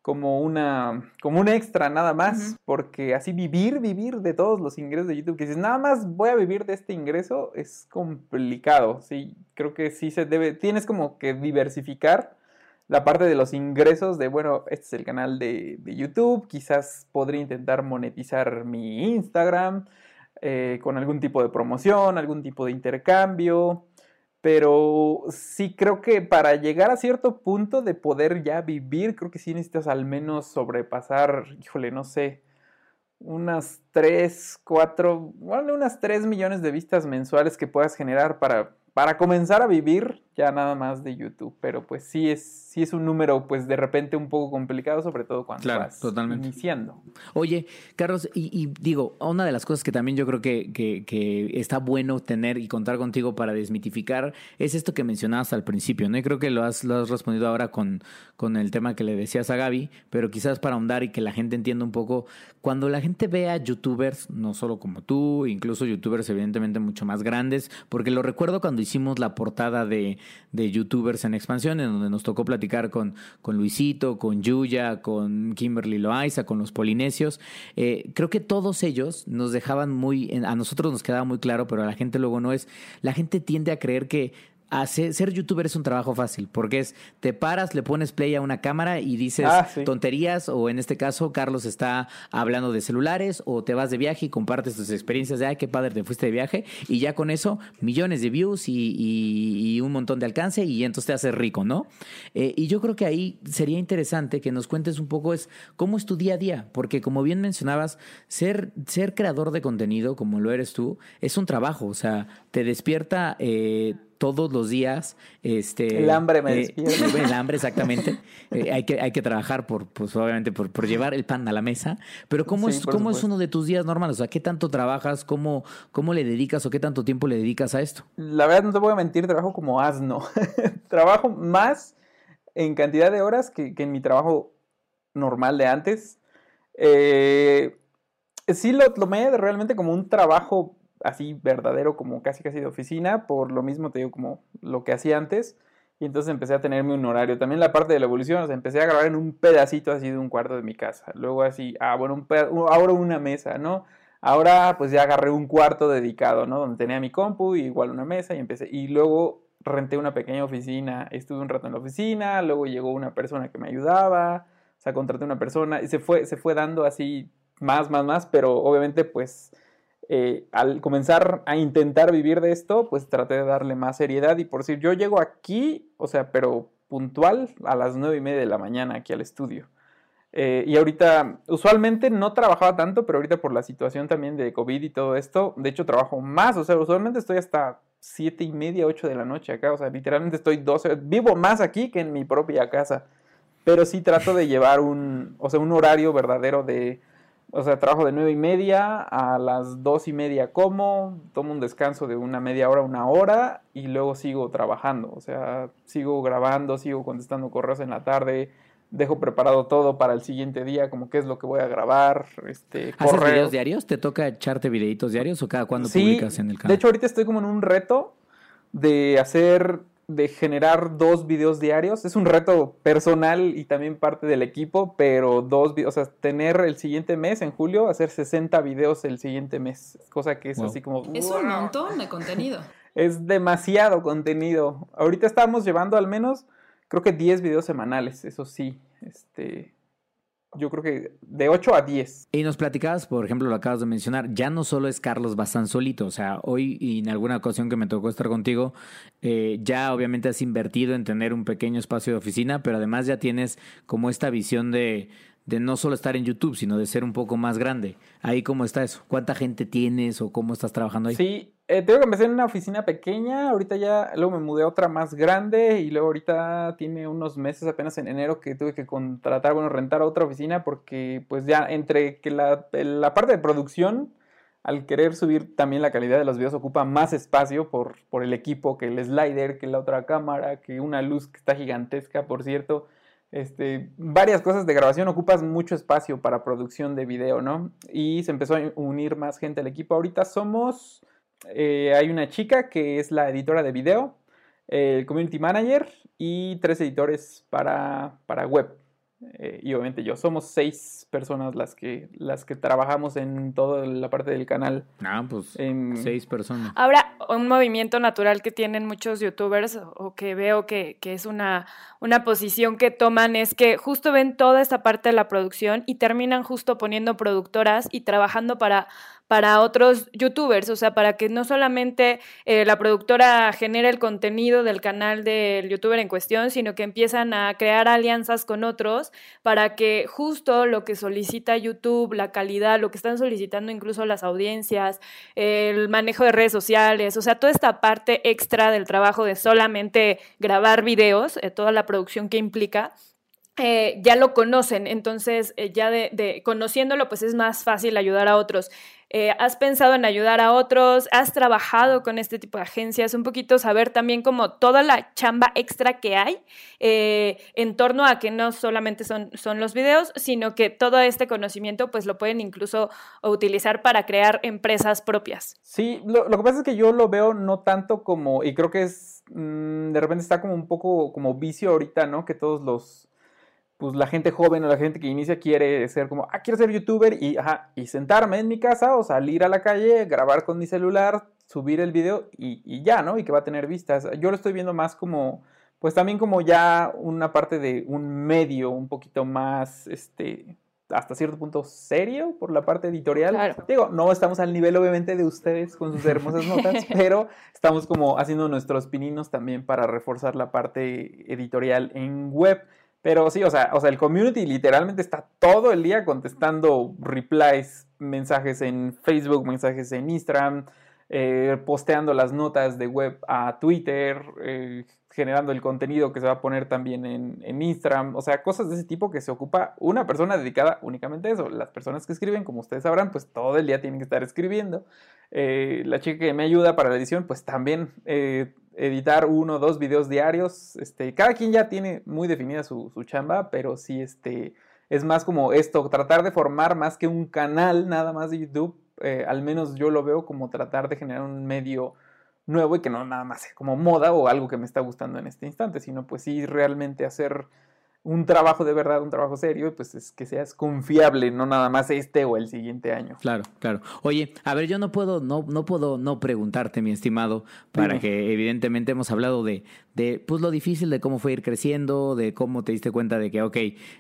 como una como un extra nada más porque así vivir vivir de todos los ingresos de YouTube que dices nada más voy a vivir de este ingreso es complicado sí creo que sí se debe tienes como que diversificar la parte de los ingresos de bueno este es el canal de, de YouTube quizás podría intentar monetizar mi Instagram eh, con algún tipo de promoción algún tipo de intercambio pero sí creo que para llegar a cierto punto de poder ya vivir, creo que sí necesitas al menos sobrepasar, híjole, no sé, unas 3, 4, bueno, unas 3 millones de vistas mensuales que puedas generar para, para comenzar a vivir ya nada más de YouTube. Pero pues sí es, sí es un número pues de repente un poco complicado, sobre todo cuando Claro, vas totalmente. iniciando. Oye, Carlos, y, y digo, una de las cosas que también yo creo que, que- que está bueno tener y contar contigo para desmitificar es esto que mencionabas al principio, ¿no? Y creo que lo has, lo has respondido ahora con, con el tema que le decías a Gaby, pero quizás para ahondar y que la gente entienda un poco, cuando la gente ve a youtubers, no solo como tú, incluso youtubers evidentemente mucho más grandes, porque lo recuerdo cuando hicimos la portada de, de youtubers en expansión, en donde nos tocó platicar con, con Luisito, con Yuya, con Kimberly Loaiza, con los polinesios. Eh, creo que todos ellos nos dejaban muy, a nosotros nos quedaba muy claro, pero a la gente luego no es, la gente tiende a creer que hacer, ser youtuber es un trabajo fácil, porque es, te paras, le pones play a una cámara y dices Ah, sí. tonterías, o en este caso, Carlos está hablando de celulares, o te vas de viaje y compartes tus experiencias de, ay, qué padre, te fuiste de viaje, y ya con eso, millones de views y, y- y un montón de alcance, y entonces te haces rico, ¿no? Eh, y yo creo que ahí sería interesante que nos cuentes un poco es cómo es tu día a día, porque como bien mencionabas, ser, ser creador de contenido, como lo eres tú, es un trabajo, o sea, te despierta... eh, todos los días. Este, El hambre me eh, el hambre, exactamente. Eh, hay, que, hay que trabajar por, pues obviamente, por, por llevar el pan a la mesa. Pero ¿cómo, Sí, es, cómo es uno de tus días normales? O sea, ¿qué tanto trabajas? ¿Cómo, ¿Cómo le dedicas o qué tanto tiempo le dedicas a esto? La verdad, no te voy a mentir, trabajo como asno. trabajo más en cantidad de horas que, que en mi trabajo normal de antes. Eh, sí lo tomé realmente como un trabajo así verdadero, como casi casi de oficina, por lo mismo te digo como lo que hacía antes. Y entonces empecé a tenerme un horario. También la parte de la evolución, o empecé a grabar en un pedacito así de un cuarto de mi casa. Luego así, ah, bueno, un ahora una mesa, ¿no? Ahora pues ya agarré un cuarto dedicado, ¿no? Donde tenía mi compu y igual una mesa y empecé. Y luego renté una pequeña oficina, estuve un rato en la oficina, luego llegó una persona que me ayudaba, o sea, contraté una persona y se fue, se fue dando así más, más, más, pero obviamente pues eh, al comenzar a intentar vivir de esto, pues traté de darle más seriedad y por decir, yo llego aquí, o sea, pero puntual a las nueve y media de la mañana aquí al estudio. Eh, y ahorita, usualmente no trabajaba tanto, pero ahorita por la situación también de COVID y todo esto, de hecho trabajo más, o sea, usualmente estoy hasta siete y media, ocho de la noche acá, o sea, literalmente estoy 12, vivo más aquí que en mi propia casa, pero sí trato de llevar un, o sea, un horario verdadero de, o sea, trabajo de nueve y media a las dos y media como, tomo un descanso de una media hora, una hora y luego sigo trabajando, o sea, sigo grabando, sigo contestando correos en la tarde, dejo preparado todo para el siguiente día, como qué es lo que voy a grabar, este, ¿Haces correos. videos diarios? ¿Te toca echarte videitos diarios o cada cuándo Sí, publicas en el canal? De hecho, ahorita estoy como en un reto de hacer, de generar dos videos diarios. Es un reto personal y también parte del equipo, pero dos, vi- o sea, tener el siguiente mes, en julio, hacer 60 videos el siguiente mes. Cosa que es Wow. así como... Es un montón de contenido. Es demasiado contenido. Ahorita estamos llevando al menos, creo que 10 videos semanales, eso sí. Este, yo creo que de 8 a 10. Y nos platicabas, por ejemplo, lo acabas de mencionar, ya no solo es Carlos Bazán solito, o sea, hoy y en alguna ocasión que me tocó estar contigo, eh, ya obviamente has invertido en tener un pequeño espacio de oficina, pero además ya tienes como esta visión de, de no solo estar en YouTube, sino de ser un poco más grande. Ahí cómo está eso, cuánta gente tienes o cómo estás trabajando ahí. Sí, eh, tengo que empecé en una oficina pequeña, ahorita ya, luego me mudé a otra más grande y luego ahorita tiene unos meses, apenas en enero, que tuve que contratar, bueno, rentar otra oficina porque pues ya entre que la, la parte de producción, al querer subir también la calidad de los videos, ocupa más espacio por, por el equipo, que el slider, que la otra cámara, que una luz que está gigantesca, por cierto. Este, varias cosas de grabación ocupas mucho espacio para producción de video, ¿no? Y se empezó a unir más gente al equipo. Ahorita somos, eh, hay una chica que es la editora de video, el community manager y tres editores para, para web. Eh, y obviamente yo, somos seis personas las que, las que trabajamos en toda la parte del canal. Ah, pues En- seis personas. Ahora, un movimiento natural que tienen muchos youtubers o- o que veo que, que es una, una posición que toman es que justo ven toda esta parte de la producción y terminan justo poniendo productoras y trabajando para, para otros youtubers, o sea, para que no solamente eh, la productora genere el contenido del canal del youtuber en cuestión, sino que empiezan a crear alianzas con otros para que justo lo que solicita YouTube, la calidad, lo que están solicitando incluso las audiencias, el manejo de redes sociales, o sea, toda esta parte extra del trabajo de solamente grabar videos, eh, toda la producción que implica, eh, ya lo conocen, entonces ya de, de conociéndolo, pues es más fácil ayudar a otros. Eh, ¿Has pensado en ayudar a otros? ¿Has trabajado con este tipo de agencias? Un poquito saber también como toda la chamba extra que hay eh, en torno a que no solamente son, son los videos, sino que todo este conocimiento pues lo pueden incluso utilizar para crear empresas propias. Sí, lo, que pasa es que yo lo veo no tanto como, y creo que es, mm, de repente está como un poco como vicio ahorita, ¿no? Que todos los, pues la gente joven o la gente que inicia quiere ser como, ah, quiero ser youtuber y, ajá, y sentarme en mi casa o salir a la calle, grabar con mi celular, subir el video y, y ya, ¿no? Y que va a tener vistas. Yo lo estoy viendo más como, pues también como ya una parte de un medio un poquito más, este, hasta cierto punto serio por la parte editorial. Claro. Digo, no estamos al nivel obviamente de ustedes con sus hermosas notas, pero estamos como haciendo nuestros pininos también para reforzar la parte editorial en web. Pero sí, o sea, o sea, el community literalmente está todo el día contestando replies, mensajes en Facebook, mensajes en Instagram, eh, posteando las notas de web a Twitter, eh, generando el contenido que se va a poner también en, en, Instagram, o sea, cosas de ese tipo que se ocupa una persona dedicada únicamente a eso. Las personas que escriben, como ustedes sabrán, pues todo el día tienen que estar escribiendo. Eh, la chica que me ayuda para la edición, pues también editar uno o dos videos diarios. Este, cada quien ya tiene muy definida su, su chamba, pero sí, este, es más como esto, tratar de formar más que un canal nada más de YouTube eh, al menos yo lo veo como tratar de generar un medio nuevo y que no nada más sea como moda o algo que me está gustando en este instante, sino pues sí realmente hacer un trabajo de verdad, un trabajo serio, pues es que seas confiable, no nada más este o el siguiente año. Claro, claro. Oye, a ver, yo no puedo, no, no puedo no preguntarte, mi estimado, para que evidentemente hemos hablado de, de pues lo difícil de cómo fue ir creciendo, de cómo te diste cuenta de que, ok,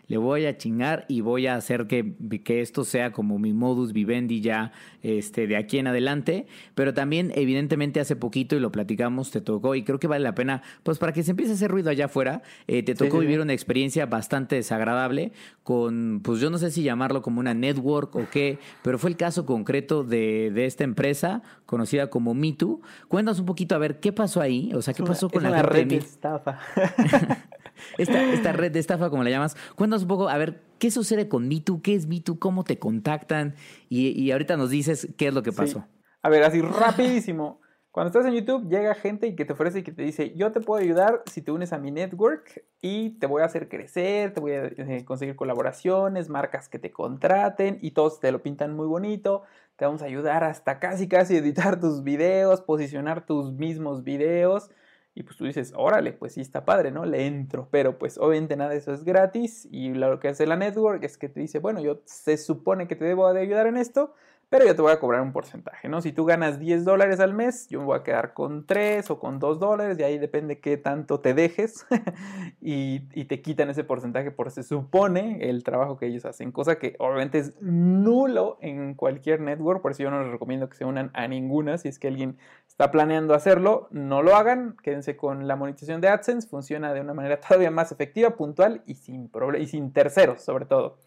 le voy a chingar y voy a hacer que, que esto sea como mi modus vivendi ya este, de aquí en adelante, pero también evidentemente hace poquito, y lo platicamos, te tocó, y creo que vale la pena, pues para que se empiece a hacer ruido allá afuera, eh, te tocó sí, sí, vivir una experiencia bastante desagradable con, pues yo no sé si llamarlo como una network o qué, pero fue el caso concreto de, de esta empresa conocida como MeToo. Cuéntanos un poquito a ver qué pasó ahí, o sea, qué pasó con es la una gente red de de estafa. esta, esta red de estafa, como la llamas. Cuéntanos un poco, a ver, ¿qué sucede con MeToo? ¿Qué es MeToo? ¿Cómo te contactan? Y, y ahorita nos dices qué es lo que pasó. Sí. A ver, así rapidísimo. Cuando estás en YouTube, llega gente y que te ofrece y que te dice, yo te puedo ayudar si te unes a mi network y te voy a hacer crecer, te voy a eh, conseguir colaboraciones, marcas que te contraten y todos te lo pintan muy bonito. Te vamos a ayudar hasta casi casi editar tus videos, posicionar tus mismos videos. Y pues tú dices, órale, pues sí está padre, ¿no? Le entro. Pero pues obviamente nada de eso es gratis. Y lo que hace la network es que te dice, bueno, yo se supone que te debo de ayudar en esto, pero yo te voy a cobrar un porcentaje, ¿no? Si tú ganas 10 dólares al mes, yo me voy a quedar con 3 o con 2 dólares, y ahí depende qué tanto te dejes, y, y, te quitan ese porcentaje por se supone el trabajo que ellos hacen, cosa que obviamente es nulo en cualquier network, por eso yo no les recomiendo que se unan a ninguna, si es que alguien está planeando hacerlo, no lo hagan, quédense con la monetización de AdSense, funciona de una manera todavía más efectiva, puntual y sin, y sin terceros sobre todo.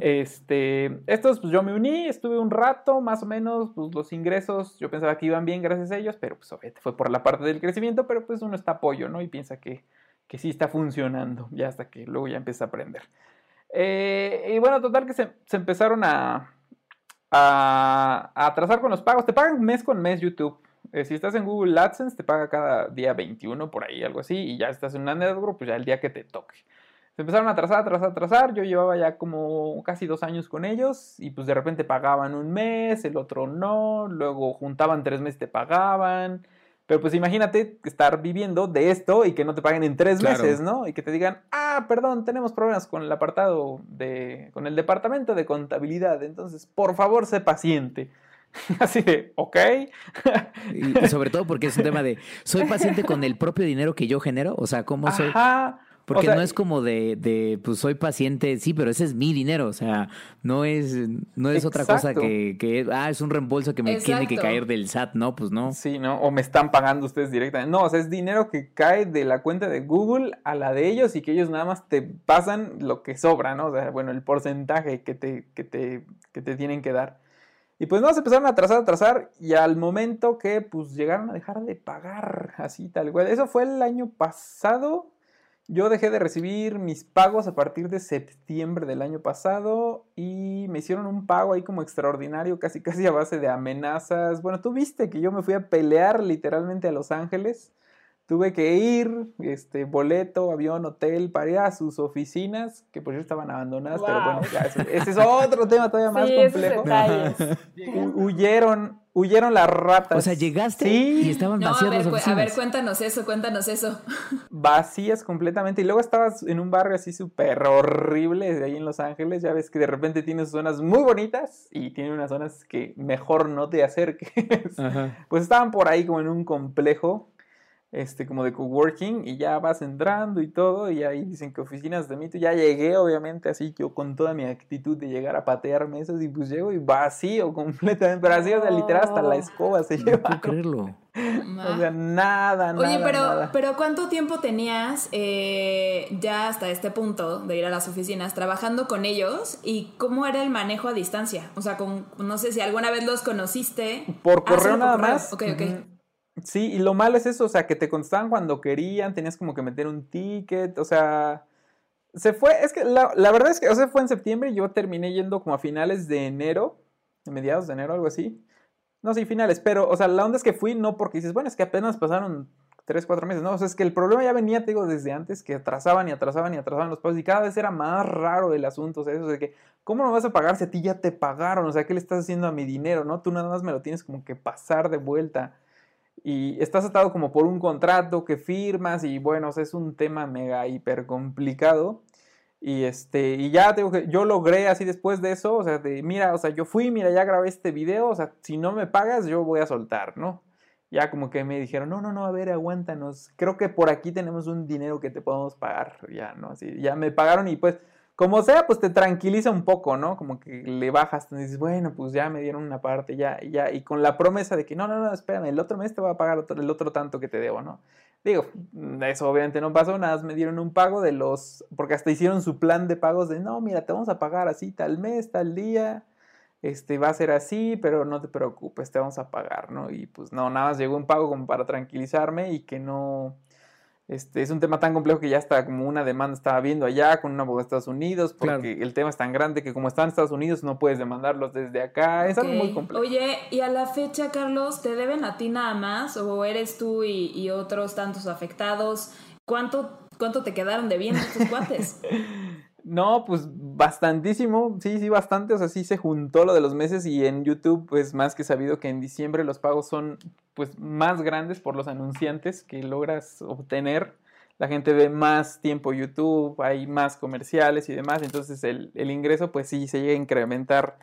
Este, estos, pues yo me uní, estuve un rato, más o menos, pues los ingresos, yo pensaba que iban bien gracias a ellos, pero pues obviamente fue por la parte del crecimiento, pero pues uno está apoyo, ¿no? Y piensa que, que sí está funcionando, ya hasta que luego ya empieza a aprender. Eh, y bueno, total que se, se empezaron a, a, a atrasar con los pagos, te pagan mes con mes YouTube. Eh, si estás en Google AdSense, te paga cada día 21, por ahí, algo así, y ya estás en una network, pues ya el día que te toque se empezaron a atrasar, atrasar, atrasar. Yo llevaba ya como casi dos años con ellos y pues de repente pagaban un mes, el otro no, luego juntaban tres meses, te pagaban. Pero pues imagínate estar viviendo de esto y que no te paguen en tres claro. meses, ¿no? Y que te digan, ah, perdón, tenemos problemas con el apartado de, con el departamento de contabilidad, entonces por favor sé paciente. Así de, ok. y, sobre todo porque es un tema de, ¿soy paciente con el propio dinero que yo genero? O sea, ¿cómo soy? Ajá. Porque o sea, no es como de, de, pues soy paciente, sí, pero ese es mi dinero, o sea, no es, no es otra cosa que, que, ah, es un reembolso que me exacto. tiene que caer del SAT, no, pues no. Sí, ¿no? O me están pagando ustedes directamente. No, o sea, es dinero que cae de la cuenta de Google a la de ellos y que ellos nada más te pasan lo que sobra, ¿no? O sea, bueno, el porcentaje que te, que te, que te tienen que dar. Y pues no, se empezaron a atrasar, a atrasar, y al momento que pues llegaron a dejar de pagar, así tal cual. Eso fue el año pasado, yo dejé de recibir mis pagos a partir de septiembre del año pasado y me hicieron un pago ahí como extraordinario, casi casi a base de amenazas. Bueno, tú viste que yo me fui a pelear literalmente a Los Ángeles. Tuve que ir, este, boleto, avión, hotel, para ir a sus oficinas, que por cierto estaban abandonadas, wow. pero bueno, ya, ese, ese, es otro tema todavía más sí, complejo. Huyeron, huyeron las ratas. O sea, llegaste sí. y estaban no, vacías a ver, las oficinas. A ver, cuéntanos eso, cuéntanos eso. Vacías completamente. Y luego estabas en un barrio así súper horrible de ahí en Los Ángeles. Ya ves que de repente tienes zonas muy bonitas y tiene unas zonas que mejor no te acerques. Ajá. Pues estaban por ahí como en un complejo este, como de coworking y ya vas entrando y todo y ahí dicen que oficinas de mito, ya llegué obviamente así yo con toda mi actitud de llegar a patear mesas y pues llego y vacío completamente, pero así, o sea, literal hasta la escoba se no lleva. puedo creerlo. O sea, nada, nada. Oye, pero, nada. pero ¿cuánto tiempo tenías eh, ya hasta este punto de ir a las oficinas trabajando con ellos? ¿Y cómo era el manejo a distancia? O sea, con, no sé si alguna vez los conociste. Por Ah, correo por nada correo. más. Ok, ok. Sí, y lo malo es eso, o sea, que te contestaban cuando querían, tenías como que meter un ticket, o sea, se fue, es que la, la verdad es que, o sea, fue en septiembre y yo terminé yendo como a finales de enero, mediados de enero, algo así. No, sí, finales, pero, o sea, la onda es que fui no porque dices, bueno, es que apenas pasaron tres, cuatro meses, no, o sea, es que el problema ya venía, te digo, desde antes, que atrasaban y atrasaban y atrasaban los pagos y cada vez era más raro el asunto, o sea, eso de que, ¿cómo no vas a pagar si a ti ya te pagaron? O sea, ¿qué le estás haciendo a mi dinero, no? Tú nada más me lo tienes como que pasar de vuelta y estás atado como por un contrato que firmas y bueno, es un tema mega hiper complicado. Y este, y ya tengo que, yo logré así después de eso, o sea, mira, o sea, yo fui, mira, ya grabé este video, o sea, si no me pagas, yo voy a soltar, ¿no? Ya como que me dijeron, no, no, no, a ver, aguántanos, creo que por aquí tenemos un dinero que te podemos pagar, ya, ¿no? Así, ya me pagaron y pues, como sea, pues te tranquiliza un poco, ¿no? Como que le bajas, te dices, bueno, pues ya me dieron una parte, ya, ya, y con la promesa de que, no, no, no, espérame, el otro mes te va a pagar otro- el otro tanto que te debo, ¿no? Digo, eso obviamente no pasó, nada más me dieron un pago de los, porque hasta hicieron su plan de pagos de, no, mira, te vamos a pagar así tal mes, tal día, este, va a ser así, pero no te preocupes, te vamos a pagar, ¿no? Y pues no, nada más llegó un pago como para tranquilizarme y que no, este, es un tema tan complejo que ya está como una demanda estaba viendo allá con un abogado de Estados Unidos, porque Claro. el tema es tan grande que como están en Estados Unidos no puedes demandarlos desde acá, es algo muy complejo. Oye, y a la fecha, Carlos, ¿te deben a ti nada más? ¿O eres tú y, y otros tantos afectados? ¿Cuánto, cuánto te quedaron debiendo estos cuates? No, pues bastantísimo, sí, sí, bastante, o sea, sí se juntó lo de los meses y en YouTube, pues más que sabido que en diciembre los pagos son pues más grandes por los anunciantes que logras obtener. La gente ve más tiempo YouTube, hay más comerciales y demás, entonces el, el ingreso pues sí se llega a incrementar,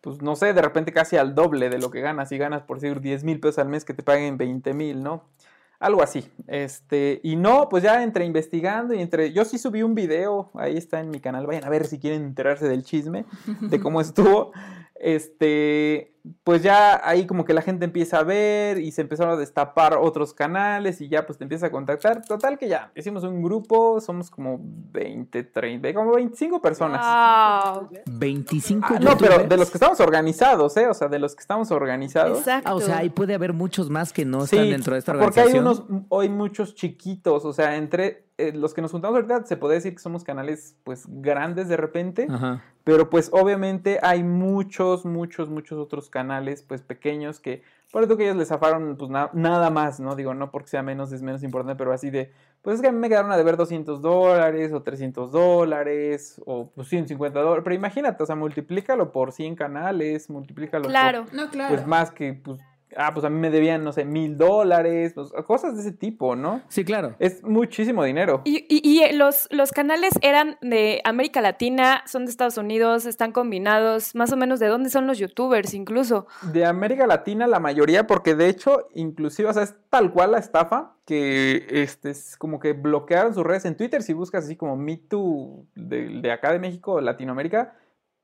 pues no sé, de repente casi al doble de lo que ganas, si ganas por decir 10 mil pesos al mes que te paguen 20 mil, ¿no? Algo así. Este, y no, pues ya entre investigando y entre. Yo sí subí un video, ahí está en mi canal. Vayan a ver si quieren enterarse del chisme, de cómo estuvo. Este, pues ya ahí como que la gente empieza a ver y se empezaron a destapar otros canales y ya pues te empieza a contactar. Total que ya hicimos un grupo, somos como 20, 30, como 25 personas. Wow. 25 Ah, no, pero de los que estamos organizados, ¿eh? O sea, de los que estamos organizados. Exacto. Ah, o sea, ahí puede haber muchos más que no están Sí, dentro de esta porque hay organización. unos, hoy muchos chiquitos, o sea, entre eh, los que nos juntamos ahorita se puede decir que somos canales pues grandes de repente, Ajá. pero pues obviamente hay muchos, muchos, muchos otros canales pues pequeños que, por eso que ellos les zafaron pues na- nada más, ¿no? Digo, no porque sea menos, es menos importante, pero así de, pues es que a mí me quedaron a deber 200 dólares o 300 dólares o pues 150 dólares, pero imagínate, o sea, multiplícalo por 100 canales, multiplícalo por Claro. No, claro. pues más que, pues, ah, pues a mí me debían, no sé, mil dólares, pues, cosas de ese tipo, ¿no? Sí, claro. Es muchísimo dinero. Y, y- y, eh, los, los canales eran de América Latina, son de Estados Unidos, están combinados, más o menos de dónde son los youtubers incluso. De América Latina la mayoría, porque de hecho, inclusive, o sea, es tal cual la estafa que este, es como que bloquearon sus redes en Twitter. Si buscas así como Me Too de, de acá de México, Latinoamérica,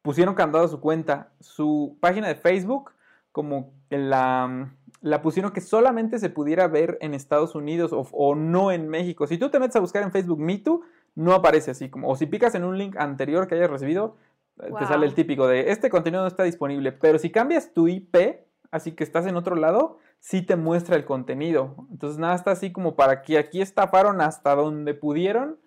pusieron candado a su cuenta. Su página de Facebook, como la, la pusieron que solamente se pudiera ver en Estados Unidos o, o no en México. Si tú te metes a buscar en Facebook Me Too, no aparece así como, o si picas en un link anterior que hayas recibido, eh, te sale el típico de este contenido no está disponible. Pero si cambias tu IP, así que estás en otro lado, sí te muestra el contenido. Entonces nada está así como para que aquí estafaron hasta donde pudieron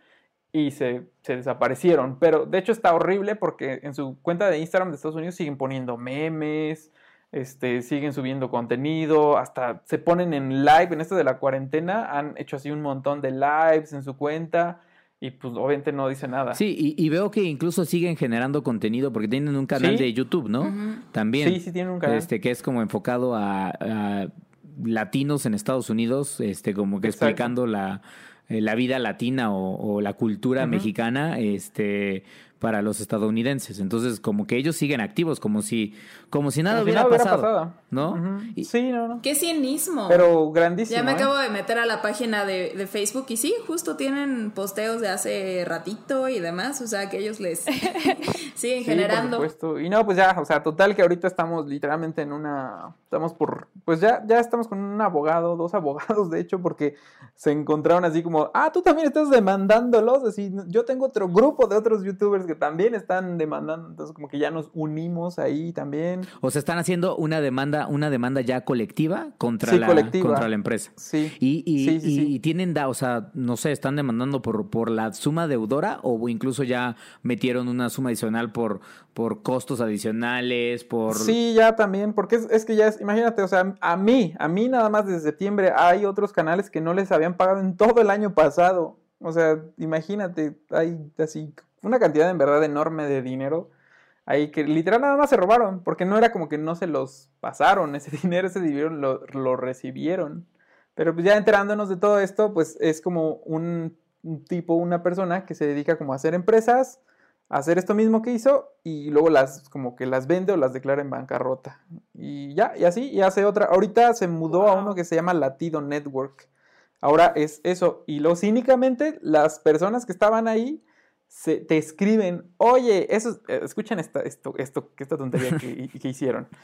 y se, se desaparecieron. Pero de hecho está horrible porque en su cuenta de Instagram de Estados Unidos siguen poniendo memes, este, siguen subiendo contenido, hasta se ponen en live, en esto de la cuarentena, han hecho así un montón de lives en su cuenta y pues obviamente no dice nada. Sí, y, y veo que incluso siguen generando contenido porque tienen un canal Sí. de YouTube, ¿no? También. sí, sí tienen un canal. Este, que es como enfocado a, a latinos en Estados Unidos, este, como que Exacto. explicando la, eh, la vida latina o, o la cultura mexicana, este, para los estadounidenses. Entonces, como que ellos siguen activos, como si, como si nada Como si hubiera, nada hubiera pasado, ¿no? Y- Sí, no, no. Qué cinismo. Pero grandísimo. Ya me ¿eh? acabo de meter a la página de, de Facebook y sí, justo tienen posteos de hace ratito y demás, o sea que ellos les siguen Sí, generando. por supuesto. Y no, pues ya, o sea, total que ahorita estamos literalmente en una, estamos por, pues ya, ya estamos con un abogado, dos abogados de hecho, porque se encontraron así como, ah, tú también estás demandándolos, así, yo tengo otro grupo de otros youtubers que también están demandando, entonces como que ya nos unimos ahí también. O sea, están haciendo una demanda, una demanda ya colectiva contra, Sí, la, colectiva. contra la empresa. Sí. Y, y, Sí, sí, y- sí. y tienen, da, o sea, no sé, están demandando por, por la suma deudora o incluso ya metieron una suma adicional por, por costos adicionales, por... Sí, ya también, porque es, es que ya es, imagínate, o sea, a mí, a mí nada más desde septiembre hay otros canales que no les habían pagado en todo el año pasado. O sea, imagínate, hay así una cantidad en verdad enorme de dinero ahí que literal nada más se robaron, porque no era como que no se los pasaron, ese dinero, ese dinero lo, lo recibieron. Pero pues ya enterándonos de todo esto, pues es como un, un tipo, una persona que se dedica como a hacer empresas, a hacer esto mismo que hizo y luego las como que las vende o las declara en bancarrota. Y ya, y así, y hace otra. Ahorita se mudó a uno que se llama Latido Network. Ahora es eso. Y luego cínicamente las personas que estaban ahí se, te escriben, oye, eso, eh, escuchen esta, esto, esto, esta tontería que, que hicieron.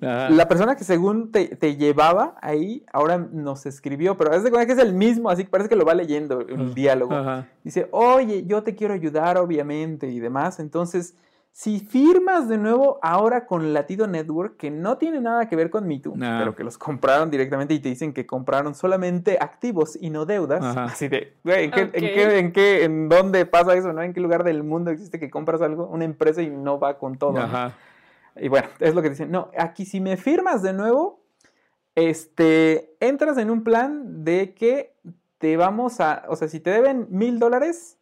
Ajá. La persona que según te, te llevaba ahí, ahora nos escribió, pero es de cuenta que es el mismo, así que parece que lo va leyendo el diálogo. Ajá. Dice, oye, yo te quiero ayudar, obviamente, y demás. Entonces, si firmas de nuevo ahora con Latido Network, que no tiene nada que ver con MeToo, pero que los compraron directamente y te dicen que compraron solamente activos y no deudas. Ajá. Así de, güey, ¿en qué, en qué, en qué, en dónde pasa eso, no? ¿En qué lugar del mundo existe que compras algo, una empresa y no va con todo? Y bueno, es lo que dicen. No, aquí si me firmas de nuevo, este, entras en un plan de que te vamos a, o sea, si te deben mil dólares,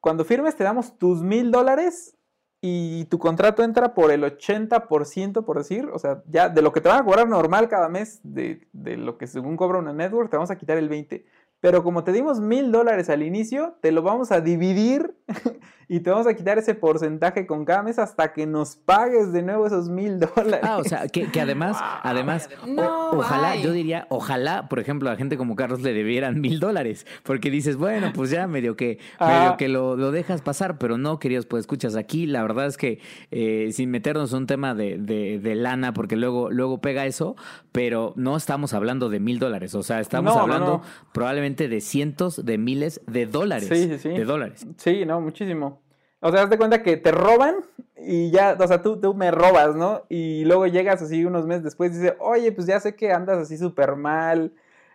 cuando firmes te damos tus mil dólares y tu contrato entra por el 80%, por decir, o sea, ya de lo que te van a cobrar normal cada mes, de, de lo que según cobra una network, te vamos a quitar el 20%. Pero como te dimos mil dólares al inicio, te lo vamos a dividir y te vamos a quitar ese porcentaje con cada mes hasta que nos pagues de nuevo esos mil dólares. Ah, o sea, que, que además, además, o- ojalá, bye. yo diría, ojalá, por ejemplo, a gente como Carlos le debieran mil dólares, porque dices, bueno, pues ya medio que, Ah. medio que lo, lo dejas pasar, pero no, queridos, pues escuchas aquí, la verdad es que eh, sin meternos en un tema de, de, de lana, porque luego, luego pega eso, pero no estamos hablando de mil dólares, o sea, estamos No, no, hablando no. probablemente de cientos de miles de dólares. Sí, sí, sí. De dólares. Sí, no, muchísimo. O sea, haz de cuenta que te roban y ya, o sea, tú, tú me robas, ¿no? Y luego llegas así unos meses después y dices, oye, pues ya sé que andas así súper mal,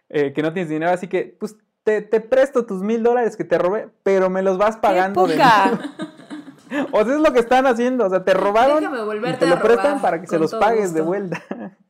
eh, que no tienes dinero, así que, pues, te, te presto tus mil dólares que te robé, pero me los vas ¡Qué pagando. nuevo". O sea, es lo que están haciendo, o sea, te robaron Déjame y volverte te a lo prestan para que se los todo pagues de vuelta.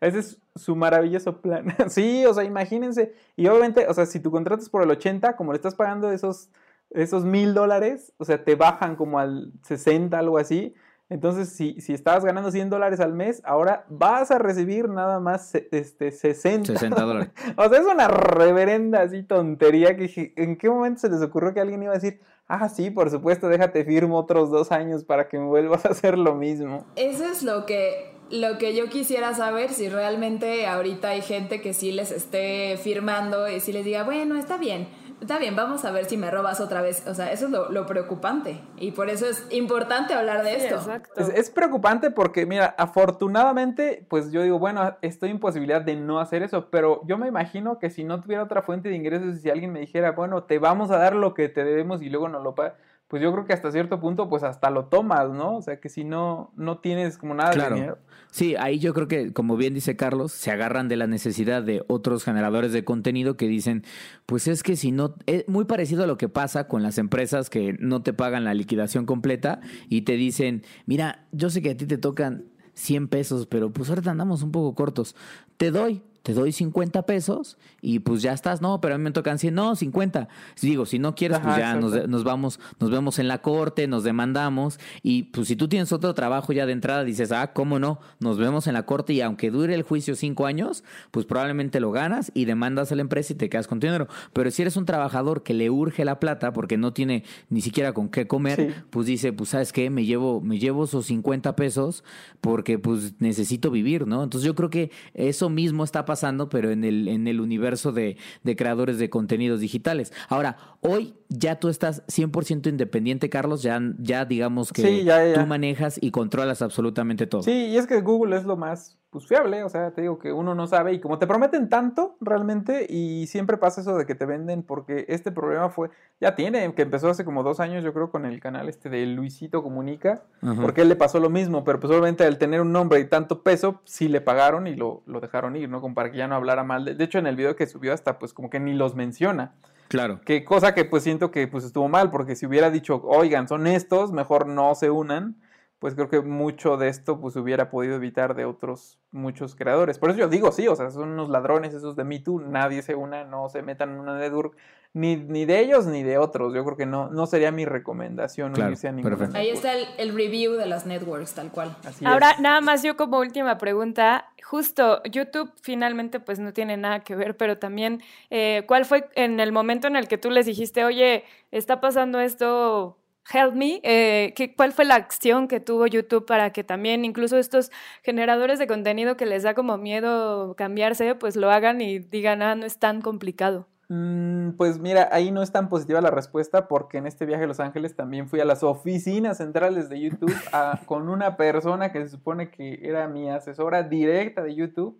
Ese es su maravilloso plan. Sí, o sea, imagínense. Y obviamente, o sea, si tu contrato es por el 80, como le estás pagando esos esos mil dólares, o sea, te bajan como al 60, algo así. Entonces, si, si estabas ganando 100 dólares al mes, ahora vas a recibir nada más este, 60. 60 dólares. O sea, es una reverenda así tontería que ¿en qué momento se les ocurrió que alguien iba a decir, ah, sí, por supuesto, déjate firmo otros dos años para que me vuelvas a hacer lo mismo? Eso es lo que, lo que yo quisiera saber, si realmente ahorita hay gente que sí les esté firmando y si les diga, bueno, está bien, está bien, vamos a ver si me robas otra vez. O sea, eso es lo, lo preocupante y por eso es importante hablar de Sí, esto. exacto. Es, es preocupante porque, mira, afortunadamente, pues yo digo, bueno, estoy en posibilidad de no hacer eso, pero yo me imagino que si no tuviera otra fuente de ingresos y si alguien me dijera, bueno, te vamos a dar lo que te debemos y luego no lo pagas, pues yo creo que hasta cierto punto, pues hasta lo tomas, ¿no? O sea, que si no, no tienes como nada Claro. de dinero. Sí, ahí yo creo que, como bien dice Carlos, se agarran de la necesidad de otros generadores de contenido que dicen, pues es que si no, es muy parecido a lo que pasa con las empresas que no te pagan la liquidación completa y te dicen, mira, yo sé que a ti te tocan 100 pesos, pero pues ahorita andamos un poco cortos. Te doy te doy 50 pesos y pues ya estás, no, pero a mí me tocan 100, no, 50. Digo, si no quieres, pues ya nos, nos vamos, nos vemos en la corte, nos demandamos y pues si tú tienes otro trabajo ya de entrada, dices, ah, ¿cómo no? Nos vemos en la corte y aunque dure el juicio cinco años, pues probablemente lo ganas y demandas a la empresa y te quedas con tu dinero. Pero si eres un trabajador que le urge la plata porque no tiene ni siquiera con qué comer, Sí. pues dice, pues sabes qué, me llevo, me llevo esos 50 pesos porque pues necesito vivir, ¿no? Entonces yo creo que eso mismo está pasando, pero en el, en el universo de, de creadores de contenidos digitales. Ahora, hoy ya tú estás 100% independiente, Carlos, ya, ya digamos que Sí, ya, ya. tú manejas y controlas absolutamente todo. Sí, y es que Google es lo más pues, fiable, o sea, te digo que uno no sabe y como te prometen tanto realmente y siempre pasa eso de que te venden porque este problema fue, ya tiene, que empezó hace como dos años yo creo con el canal este de Luisito Comunica, porque él le pasó lo mismo, pero pues obviamente al tener un nombre y tanto peso, sí le pagaron y lo, lo dejaron ir, ¿no? Como para que ya no hablara mal. De, de hecho, en el video que subió hasta pues como que ni los menciona. Claro. Que cosa que pues siento que pues estuvo mal, porque si hubiera dicho, oigan, son estos, mejor no se unan, pues creo que mucho de esto pues hubiera podido evitar de otros muchos creadores. Por eso yo digo, sí, o sea, son unos ladrones esos de Me Too, nadie se una, no se metan en una network, ni, ni de ellos ni de otros. Yo creo que no, no sería mi recomendación Claro, unirse a ninguna perfecto. Ahí está el, el review de las networks, tal cual. Así Ahora, es. nada más yo como última pregunta, justo YouTube finalmente pues no tiene nada que ver, pero también, eh, ¿cuál fue en el momento en el que tú les dijiste, oye, está pasando esto, help me? Eh, ¿qué, ¿Cuál fue la acción que tuvo YouTube para que también incluso estos generadores de contenido que les da como miedo cambiarse, pues lo hagan y digan, ah, no es tan complicado? Mm, Pues mira, ahí no es tan positiva la respuesta porque en este viaje a Los Ángeles también fui a las oficinas centrales de YouTube a- con una persona que se supone que era mi asesora directa de YouTube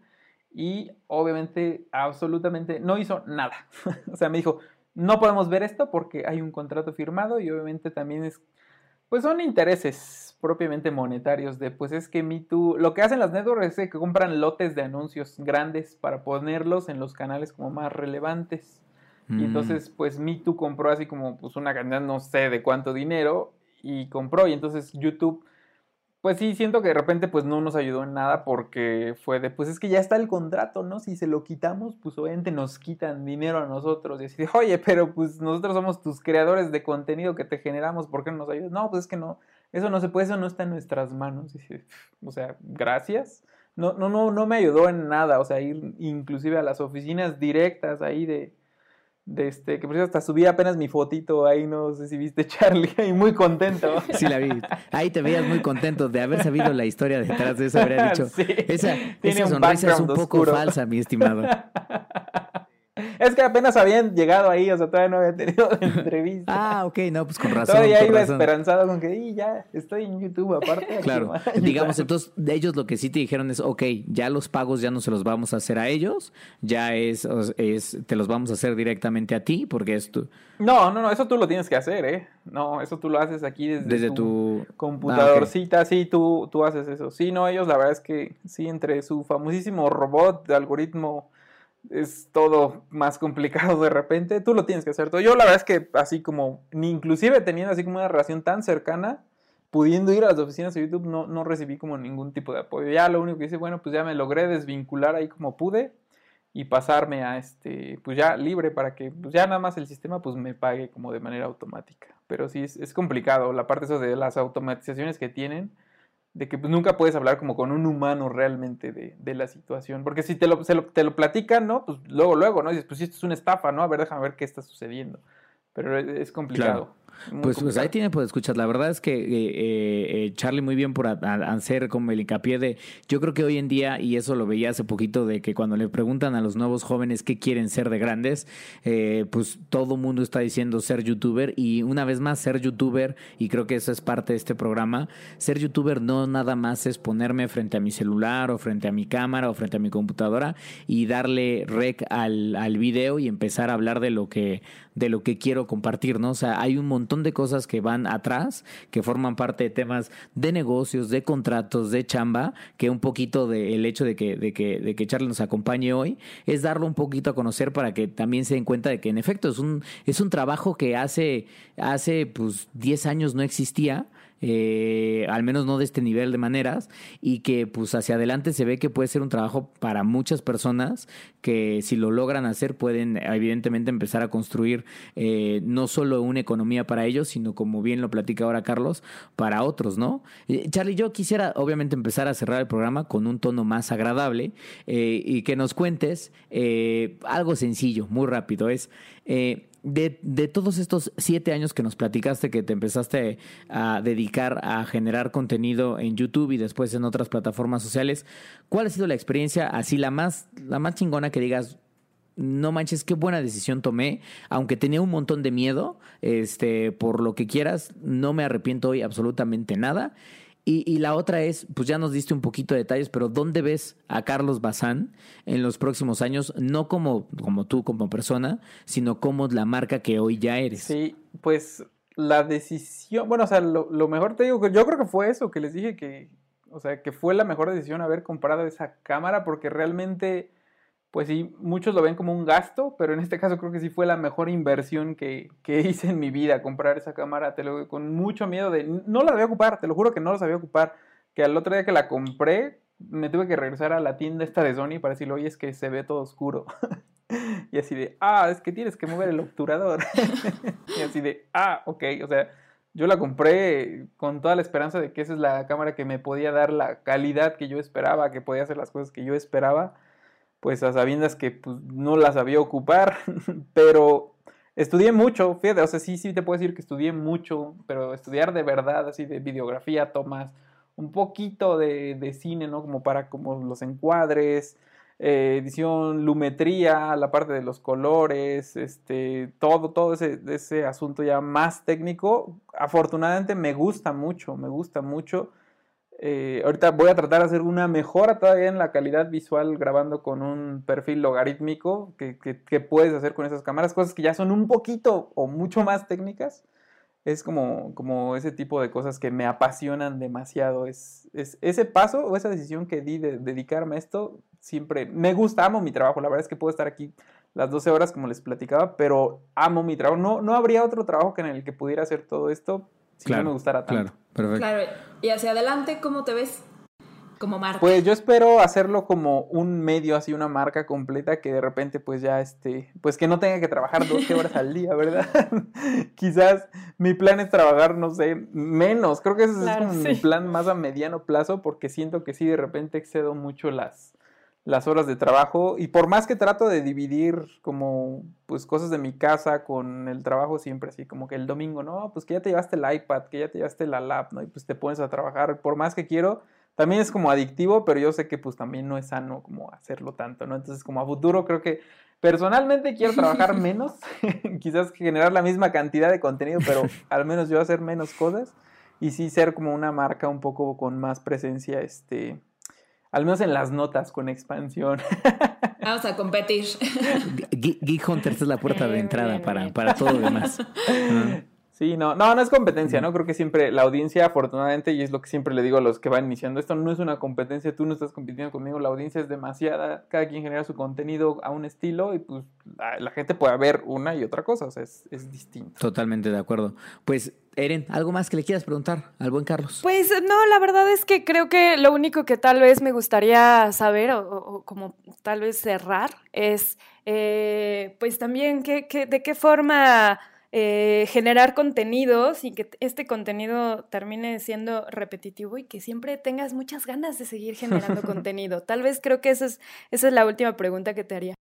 y obviamente absolutamente no hizo nada. o sea, me dijo, no podemos ver esto porque hay un contrato firmado y obviamente también es, pues son intereses propiamente monetarios de, pues es que Me Too, lo que hacen las networks es que compran lotes de anuncios grandes para ponerlos en los canales como más relevantes. Y Mm. entonces, pues Me Too compró así como pues una cantidad, no sé de cuánto dinero, y compró. Y entonces YouTube, pues sí, siento que de repente pues no nos ayudó en nada porque fue de, pues es que ya está el contrato, ¿no? Si se lo quitamos, pues obviamente nos quitan dinero a nosotros. Y así de, oye, pero pues nosotros somos tus creadores de contenido que te generamos, ¿por qué no nos ayudas? No, pues es que no, eso no se puede, eso no está en nuestras manos. O sea, gracias. No, no, no, no me ayudó en nada, o sea, ir inclusive a las oficinas directas ahí de, de este, que por cierto hasta subí apenas mi fotito ahí, no sé si viste Charlie, ahí muy contento. Sí, la vi. Ahí te veías muy contento de haber sabido la historia detrás de eso. Habría dicho, Sí. esa, esa sonrisa es un poco oscuro. falsa, mi estimado. Es que apenas habían llegado ahí, o sea, todavía no había tenido entrevista. Ah, ok, no, pues con razón. todavía con iba razón. esperanzado con que, y ya, estoy en YouTube aparte. Claro, digamos, ayudar". entonces de ellos lo que sí te dijeron es, ok, ya los pagos ya no se los vamos a hacer a ellos, ya es, es te los vamos a hacer directamente a ti, porque es tu, No, no, no, eso tú lo tienes que hacer, ¿eh? No, eso tú lo haces aquí desde, desde tu tu... computadorcita, sí, tú, tú haces eso. Sí, no, ellos la verdad es que sí, entre su famosísimo robot de algoritmo es todo más complicado de repente, tú lo tienes que hacer todo. Yo la verdad es que así como, ni inclusive teniendo así como una relación tan cercana, pudiendo ir a las oficinas de YouTube, no, no recibí como ningún tipo de apoyo. Ya lo único que hice, bueno, pues ya me logré desvincular ahí como pude y pasarme a este, pues ya libre para que pues ya nada más el sistema pues me pague como de manera automática. Pero sí es, es complicado la parte eso de las automatizaciones que tienen, de que pues nunca puedes hablar como con un humano realmente de, de la situación. Porque si te lo, se lo- te lo platican, ¿no? Pues luego, luego, ¿no? Dices, pues si esto es una estafa, ¿no? A ver, déjame ver qué está sucediendo. Pero es, complicado. Pues, pues ahí tiene por escuchar. La verdad es que eh, eh, eh, Charlie muy bien por a- a- hacer como el hincapié de, yo creo que hoy en día, y eso lo veía hace poquito, de que cuando le preguntan a los nuevos jóvenes qué quieren ser de grandes, eh, pues todo mundo está diciendo ser youtuber y una vez más ser youtuber, y creo que eso es parte de este programa, ser youtuber no nada más es ponerme frente a mi celular o frente a mi cámara o frente a mi computadora y darle rec al, al video y empezar a hablar de lo que de lo que quiero compartir, ¿no? O sea, hay un montón de cosas que van atrás, que forman parte de temas de negocios, de contratos, de chamba, que un poquito del hecho de que, de que, de que Charlie nos acompañe hoy, es darlo un poquito a conocer para que también se den cuenta de que en efecto es un, es un trabajo que hace, hace pues 10 años no existía eh, al menos no de este nivel de maneras, y que pues hacia adelante se ve que puede ser un trabajo para muchas personas que si lo logran hacer pueden evidentemente empezar a construir eh, no solo una economía para ellos, sino como bien lo platica ahora Carlos, para otros, ¿no? Eh, Charlie, yo quisiera obviamente empezar a cerrar el programa con un tono más agradable eh, y que nos cuentes eh, algo sencillo, muy rápido, es... eh, de, de todos estos siete años que nos platicaste que te empezaste a dedicar a generar contenido en YouTube y después en otras plataformas sociales, ¿cuál ha sido la experiencia así la más, la más chingona que digas, no manches, qué buena decisión tomé, aunque tenía un montón de miedo, este, por lo que quieras, no me arrepiento hoy absolutamente nada. Y, y la otra es, pues ya nos diste un poquito de detalles, pero ¿dónde ves a Carlos Bazán en los próximos años? No como, como tú, como persona, sino como la marca que hoy ya eres. Sí, pues la decisión, bueno, o sea, lo, lo mejor te digo, yo creo que fue eso, que les dije que, o sea, que fue la mejor decisión haber comprado esa cámara, porque realmente, pues sí, muchos lo ven como un gasto, pero en este caso creo que sí fue la mejor inversión que, que hice en mi vida, comprar esa cámara, te lo con mucho miedo de, no la sabía ocupar, te lo juro que no la sabía ocupar, que al otro día que la compré, me tuve que regresar a la tienda esta de Sony para decirle, oye, es que se ve todo oscuro. y así de, ah, es que tienes que mover el obturador. y así de, ah, ok, o sea, yo la compré con toda la esperanza de que esa es la cámara que me podía dar la calidad que yo esperaba, que podía hacer las cosas que yo esperaba, pues a sabiendas que pues, no la sabía ocupar, pero estudié mucho, fíjate, o sea, sí, sí te puedo decir que estudié mucho, pero estudiar de verdad, así de videografía, tomas, un poquito de, de cine, ¿no? Como para como los encuadres, eh, edición, lumetría, la parte de los colores, este, todo, todo ese, ese asunto ya más técnico. Afortunadamente me gusta mucho, me gusta mucho. Eh, ahorita voy a tratar de hacer una mejora todavía en la calidad visual grabando con un perfil logarítmico que, que, que puedes hacer con esas cámaras, cosas que ya son un poquito o mucho más técnicas es como, como ese tipo de cosas que me apasionan demasiado. Es, es ese paso o esa decisión que di de dedicarme a esto, siempre me gusta, amo mi trabajo. La verdad es que puedo estar aquí las 12 horas como les platicaba, pero amo mi trabajo. No, no habría otro trabajo que en el que pudiera hacer todo esto si claro, no me gustara tanto. Claro, perfecto. Claro, y hacia adelante, ¿cómo te ves como marca? Pues yo espero hacerlo como un medio, así una marca completa que de repente pues ya este, pues que no tenga que trabajar 12 horas al día, ¿verdad? Quizás mi plan es trabajar, no sé, menos. Creo que ese Claro, es como sí. mi plan más a mediano plazo porque siento que sí de repente excedo mucho las, las horas de trabajo y por más que trato de dividir como pues cosas de mi casa con el trabajo siempre así como que el domingo, no, pues que ya te llevaste el iPad, que ya te llevaste la lap, ¿no? Y pues te pones a trabajar, por más que quiero, también es como adictivo, pero yo sé que pues también no es sano como hacerlo tanto, ¿no? Entonces como a futuro creo que personalmente quiero trabajar menos, quizás generar la misma cantidad de contenido, pero al menos yo hacer menos cosas y sí ser como una marca un poco con más presencia, este, al menos en las notas con expansión. Vamos a competir. Ge- Geek Hunters es la puerta de Bien, entrada para, para todo lo demás. Sí, no, no, no es competencia, ¿no? Creo que siempre la audiencia, afortunadamente, y es lo que siempre le digo a los que van iniciando, esto no es una competencia, tú no estás compitiendo conmigo, la audiencia es demasiada, cada quien genera su contenido a un estilo y pues la, la gente puede ver una y otra cosa, o sea, es, es distinto. Totalmente de acuerdo. Pues, Eren, ¿algo más que le quieras preguntar al buen Carlos? Pues no, la verdad es que creo que lo único que tal vez me gustaría saber o, o- o como tal vez cerrar es eh, pues también qué- qué- de qué forma eh, generar contenidos y que este contenido termine siendo repetitivo y que siempre tengas muchas ganas de seguir generando contenido. Tal vez creo que esa es, esa es la última pregunta que te haría.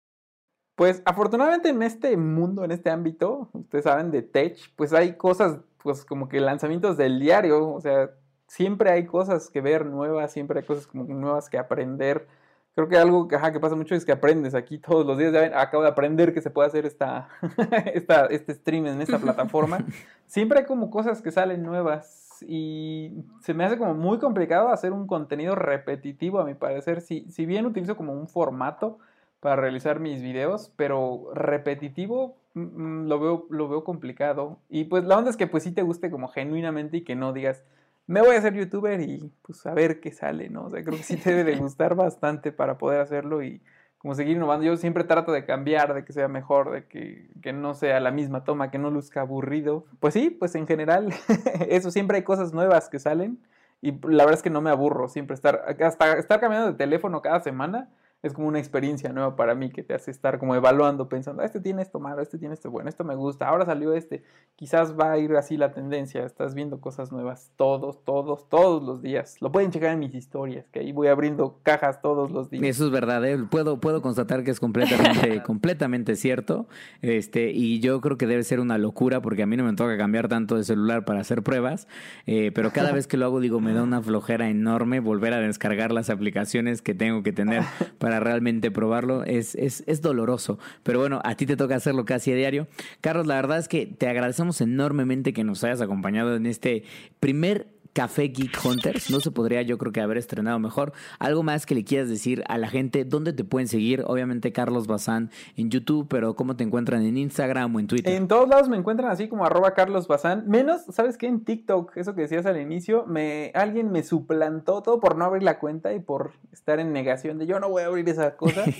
Pues afortunadamente en este mundo, en este ámbito, ustedes saben de tech, pues hay cosas, pues como que lanzamientos del diario, o sea, siempre hay cosas que ver nuevas, siempre hay cosas como nuevas que aprender. Creo que algo que, ajá, que pasa mucho es que aprendes aquí todos los días. Ya ven, acabo de aprender que se puede hacer esta, esta, este stream en esta plataforma. Siempre hay como cosas que salen nuevas y se me hace como muy complicado hacer un contenido repetitivo, a mi parecer. Si, si bien utilizo como un formato para realizar mis videos, pero repetitivo mm, mm, lo veo, lo veo complicado. Y pues la onda es que pues sí te guste como genuinamente y que no digas, me voy a hacer youtuber y pues a ver qué sale, ¿no? O sea, creo que sí te debe de gustar bastante para poder hacerlo y como seguir innovando. Yo siempre trato de cambiar, de que sea mejor, de que, que no sea la misma toma, que no luzca aburrido. Pues sí, pues en general, eso siempre hay cosas nuevas que salen y la verdad es que no me aburro siempre estar, hasta estar cambiando de teléfono cada semana es como una experiencia nueva para mí que te hace estar como evaluando, pensando, este tiene esto malo, este tiene esto bueno, esto me gusta, ahora salió este, quizás va a ir así la tendencia, estás viendo cosas nuevas todos, todos, todos los días. Lo pueden checar en mis historias, que ahí voy abriendo cajas todos los días. Eso es verdad, ¿eh? puedo, puedo constatar que es completamente, completamente cierto, este, y yo creo que debe ser una locura porque a mí no me toca cambiar tanto de celular para hacer pruebas, eh, pero cada vez que lo hago digo, me da una flojera enorme volver a descargar las aplicaciones que tengo que tener para para realmente probarlo. Es, es, es doloroso. Pero bueno, a ti te toca hacerlo casi a diario. Carlos, la verdad es que te agradecemos enormemente que nos hayas acompañado en este primer Café Geek Hunters. No se podría, yo creo que haber estrenado mejor. Algo más que le quieras decir a la gente, ¿dónde te pueden seguir? Obviamente Carlos Bazán en YouTube, pero ¿cómo te encuentran en Instagram o en Twitter? En todos lados me encuentran así como arroba Carlos Bazán. Menos, ¿sabes qué? En TikTok, eso que decías al inicio, me, alguien me suplantó todo por no abrir la cuenta y por estar en negación de yo no voy a abrir esa cosa.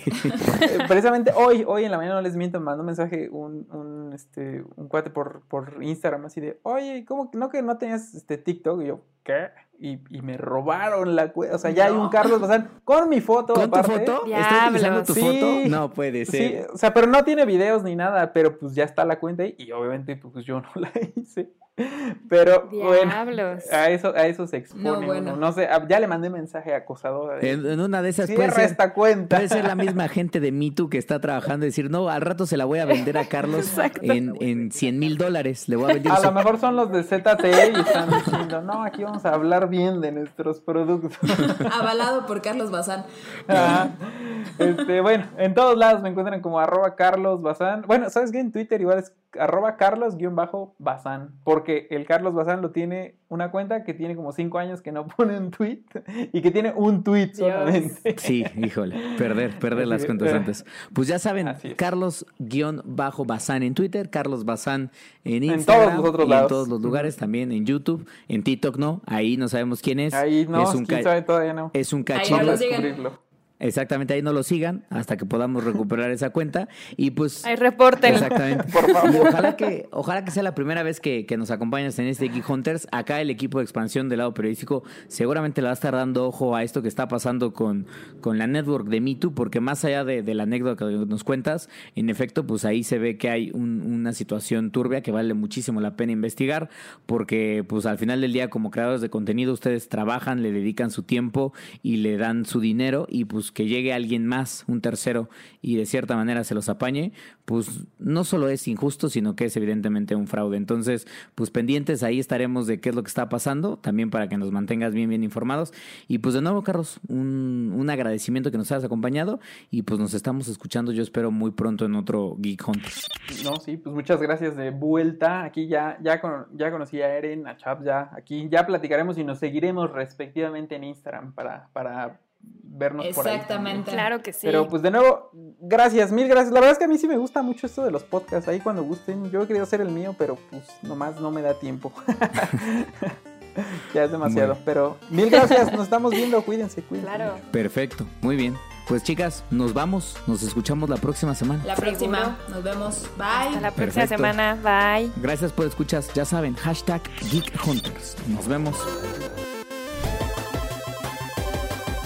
Eh, precisamente hoy, hoy en la mañana no les miento, me mandó un mensaje un, un, este, un cuate por, por Instagram así de, oye, ¿cómo no que no tenías este TikTok? Y yo, ¿qué? Y, y me robaron la cuenta. O sea, ya hay un Carlos Bazán con mi foto. ¿Con aparte. tu foto? ¿Estás utilizando tu Sí. foto? No puede Sí, ser. o sea, pero no tiene videos ni nada, pero pues ya está la cuenta ahí y obviamente pues yo no la hice. Pero bueno, a eso, a eso se expone. No, bueno. No sé, a- ya le mandé mensaje acosadora. de, En, en una de esas puede Cierra ser, esta cuenta. puede ser la misma gente de Me Too que está trabajando y decir, no, al rato se la voy a vender a Carlos en, en 100 mil dólares. Le voy a vender A lo mejor son los de ZTE y están diciendo, no, aquí vamos a hablar bien de nuestros productos. Avalado por Carlos Bazán. Este, bueno, en todos lados me encuentran como arroba Carlos Bazán. Bueno, ¿sabes qué? En Twitter igual es arroba Carlos-Bazán. Porque el Carlos Bazán lo tiene una cuenta que tiene como cinco años que no pone un tweet y que tiene un tweet solamente. Sí, híjole, perder, perder Así las cuentas antes. Pues ya saben. Carlos-Bazán en Twitter, Carlos Bazán en En Instagram, todos los otros y en todos los lugares, también en YouTube, en TikTok no, ahí no sabemos quién es. Ahí no, es un, quién sabe, todavía no. es un Ahí Exactamente, ahí no lo sigan hasta que podamos recuperar esa cuenta. Y pues. Ahí reporten. Exactamente. Por favor. Y ojalá que, ojalá que sea la primera vez que, que nos acompañas en este Geek Hunters. Acá el equipo de expansión del lado periodístico seguramente le va a estar dando ojo a esto que está pasando con, con la network de MeToo, porque más allá de, de la anécdota que nos cuentas, en efecto, pues ahí se ve que hay un- una situación turbia que vale muchísimo la pena investigar, porque pues al final del día, como creadores de contenido, ustedes trabajan, le dedican su tiempo y le dan su dinero, y pues que llegue alguien más, un tercero, y de cierta manera se los apañe, pues no solo es injusto, sino que es evidentemente un fraude. Entonces, pues pendientes, ahí estaremos de qué es lo que está pasando, también para que nos mantengas bien, bien informados. Y pues de nuevo, Carlos, un, un agradecimiento que nos hayas acompañado y pues nos estamos escuchando, yo espero muy pronto en otro Geek Hunters. No, sí, pues muchas gracias de vuelta. Aquí ya, ya, con- ya conocí a Eren, a Chap, ya. Aquí ya platicaremos y nos seguiremos respectivamente en Instagram para, para vernos por ahí. Exactamente. Claro que sí. Pero pues de nuevo, gracias, mil gracias. La verdad es que a mí sí me gusta mucho esto de los podcasts. Ahí cuando gusten, yo he querido hacer el mío, pero pues nomás no me da tiempo. ya es demasiado. Bueno. Pero mil gracias, nos estamos viendo, cuídense, cuídense. Claro. Perfecto, muy bien. Pues chicas, nos vamos, nos escuchamos la próxima semana. La próxima. Nos vemos. Bye. Hasta la próxima Perfecto. semana. Bye. Gracias por escuchas, ya saben, hashtag Geek Hunters. Nos vemos.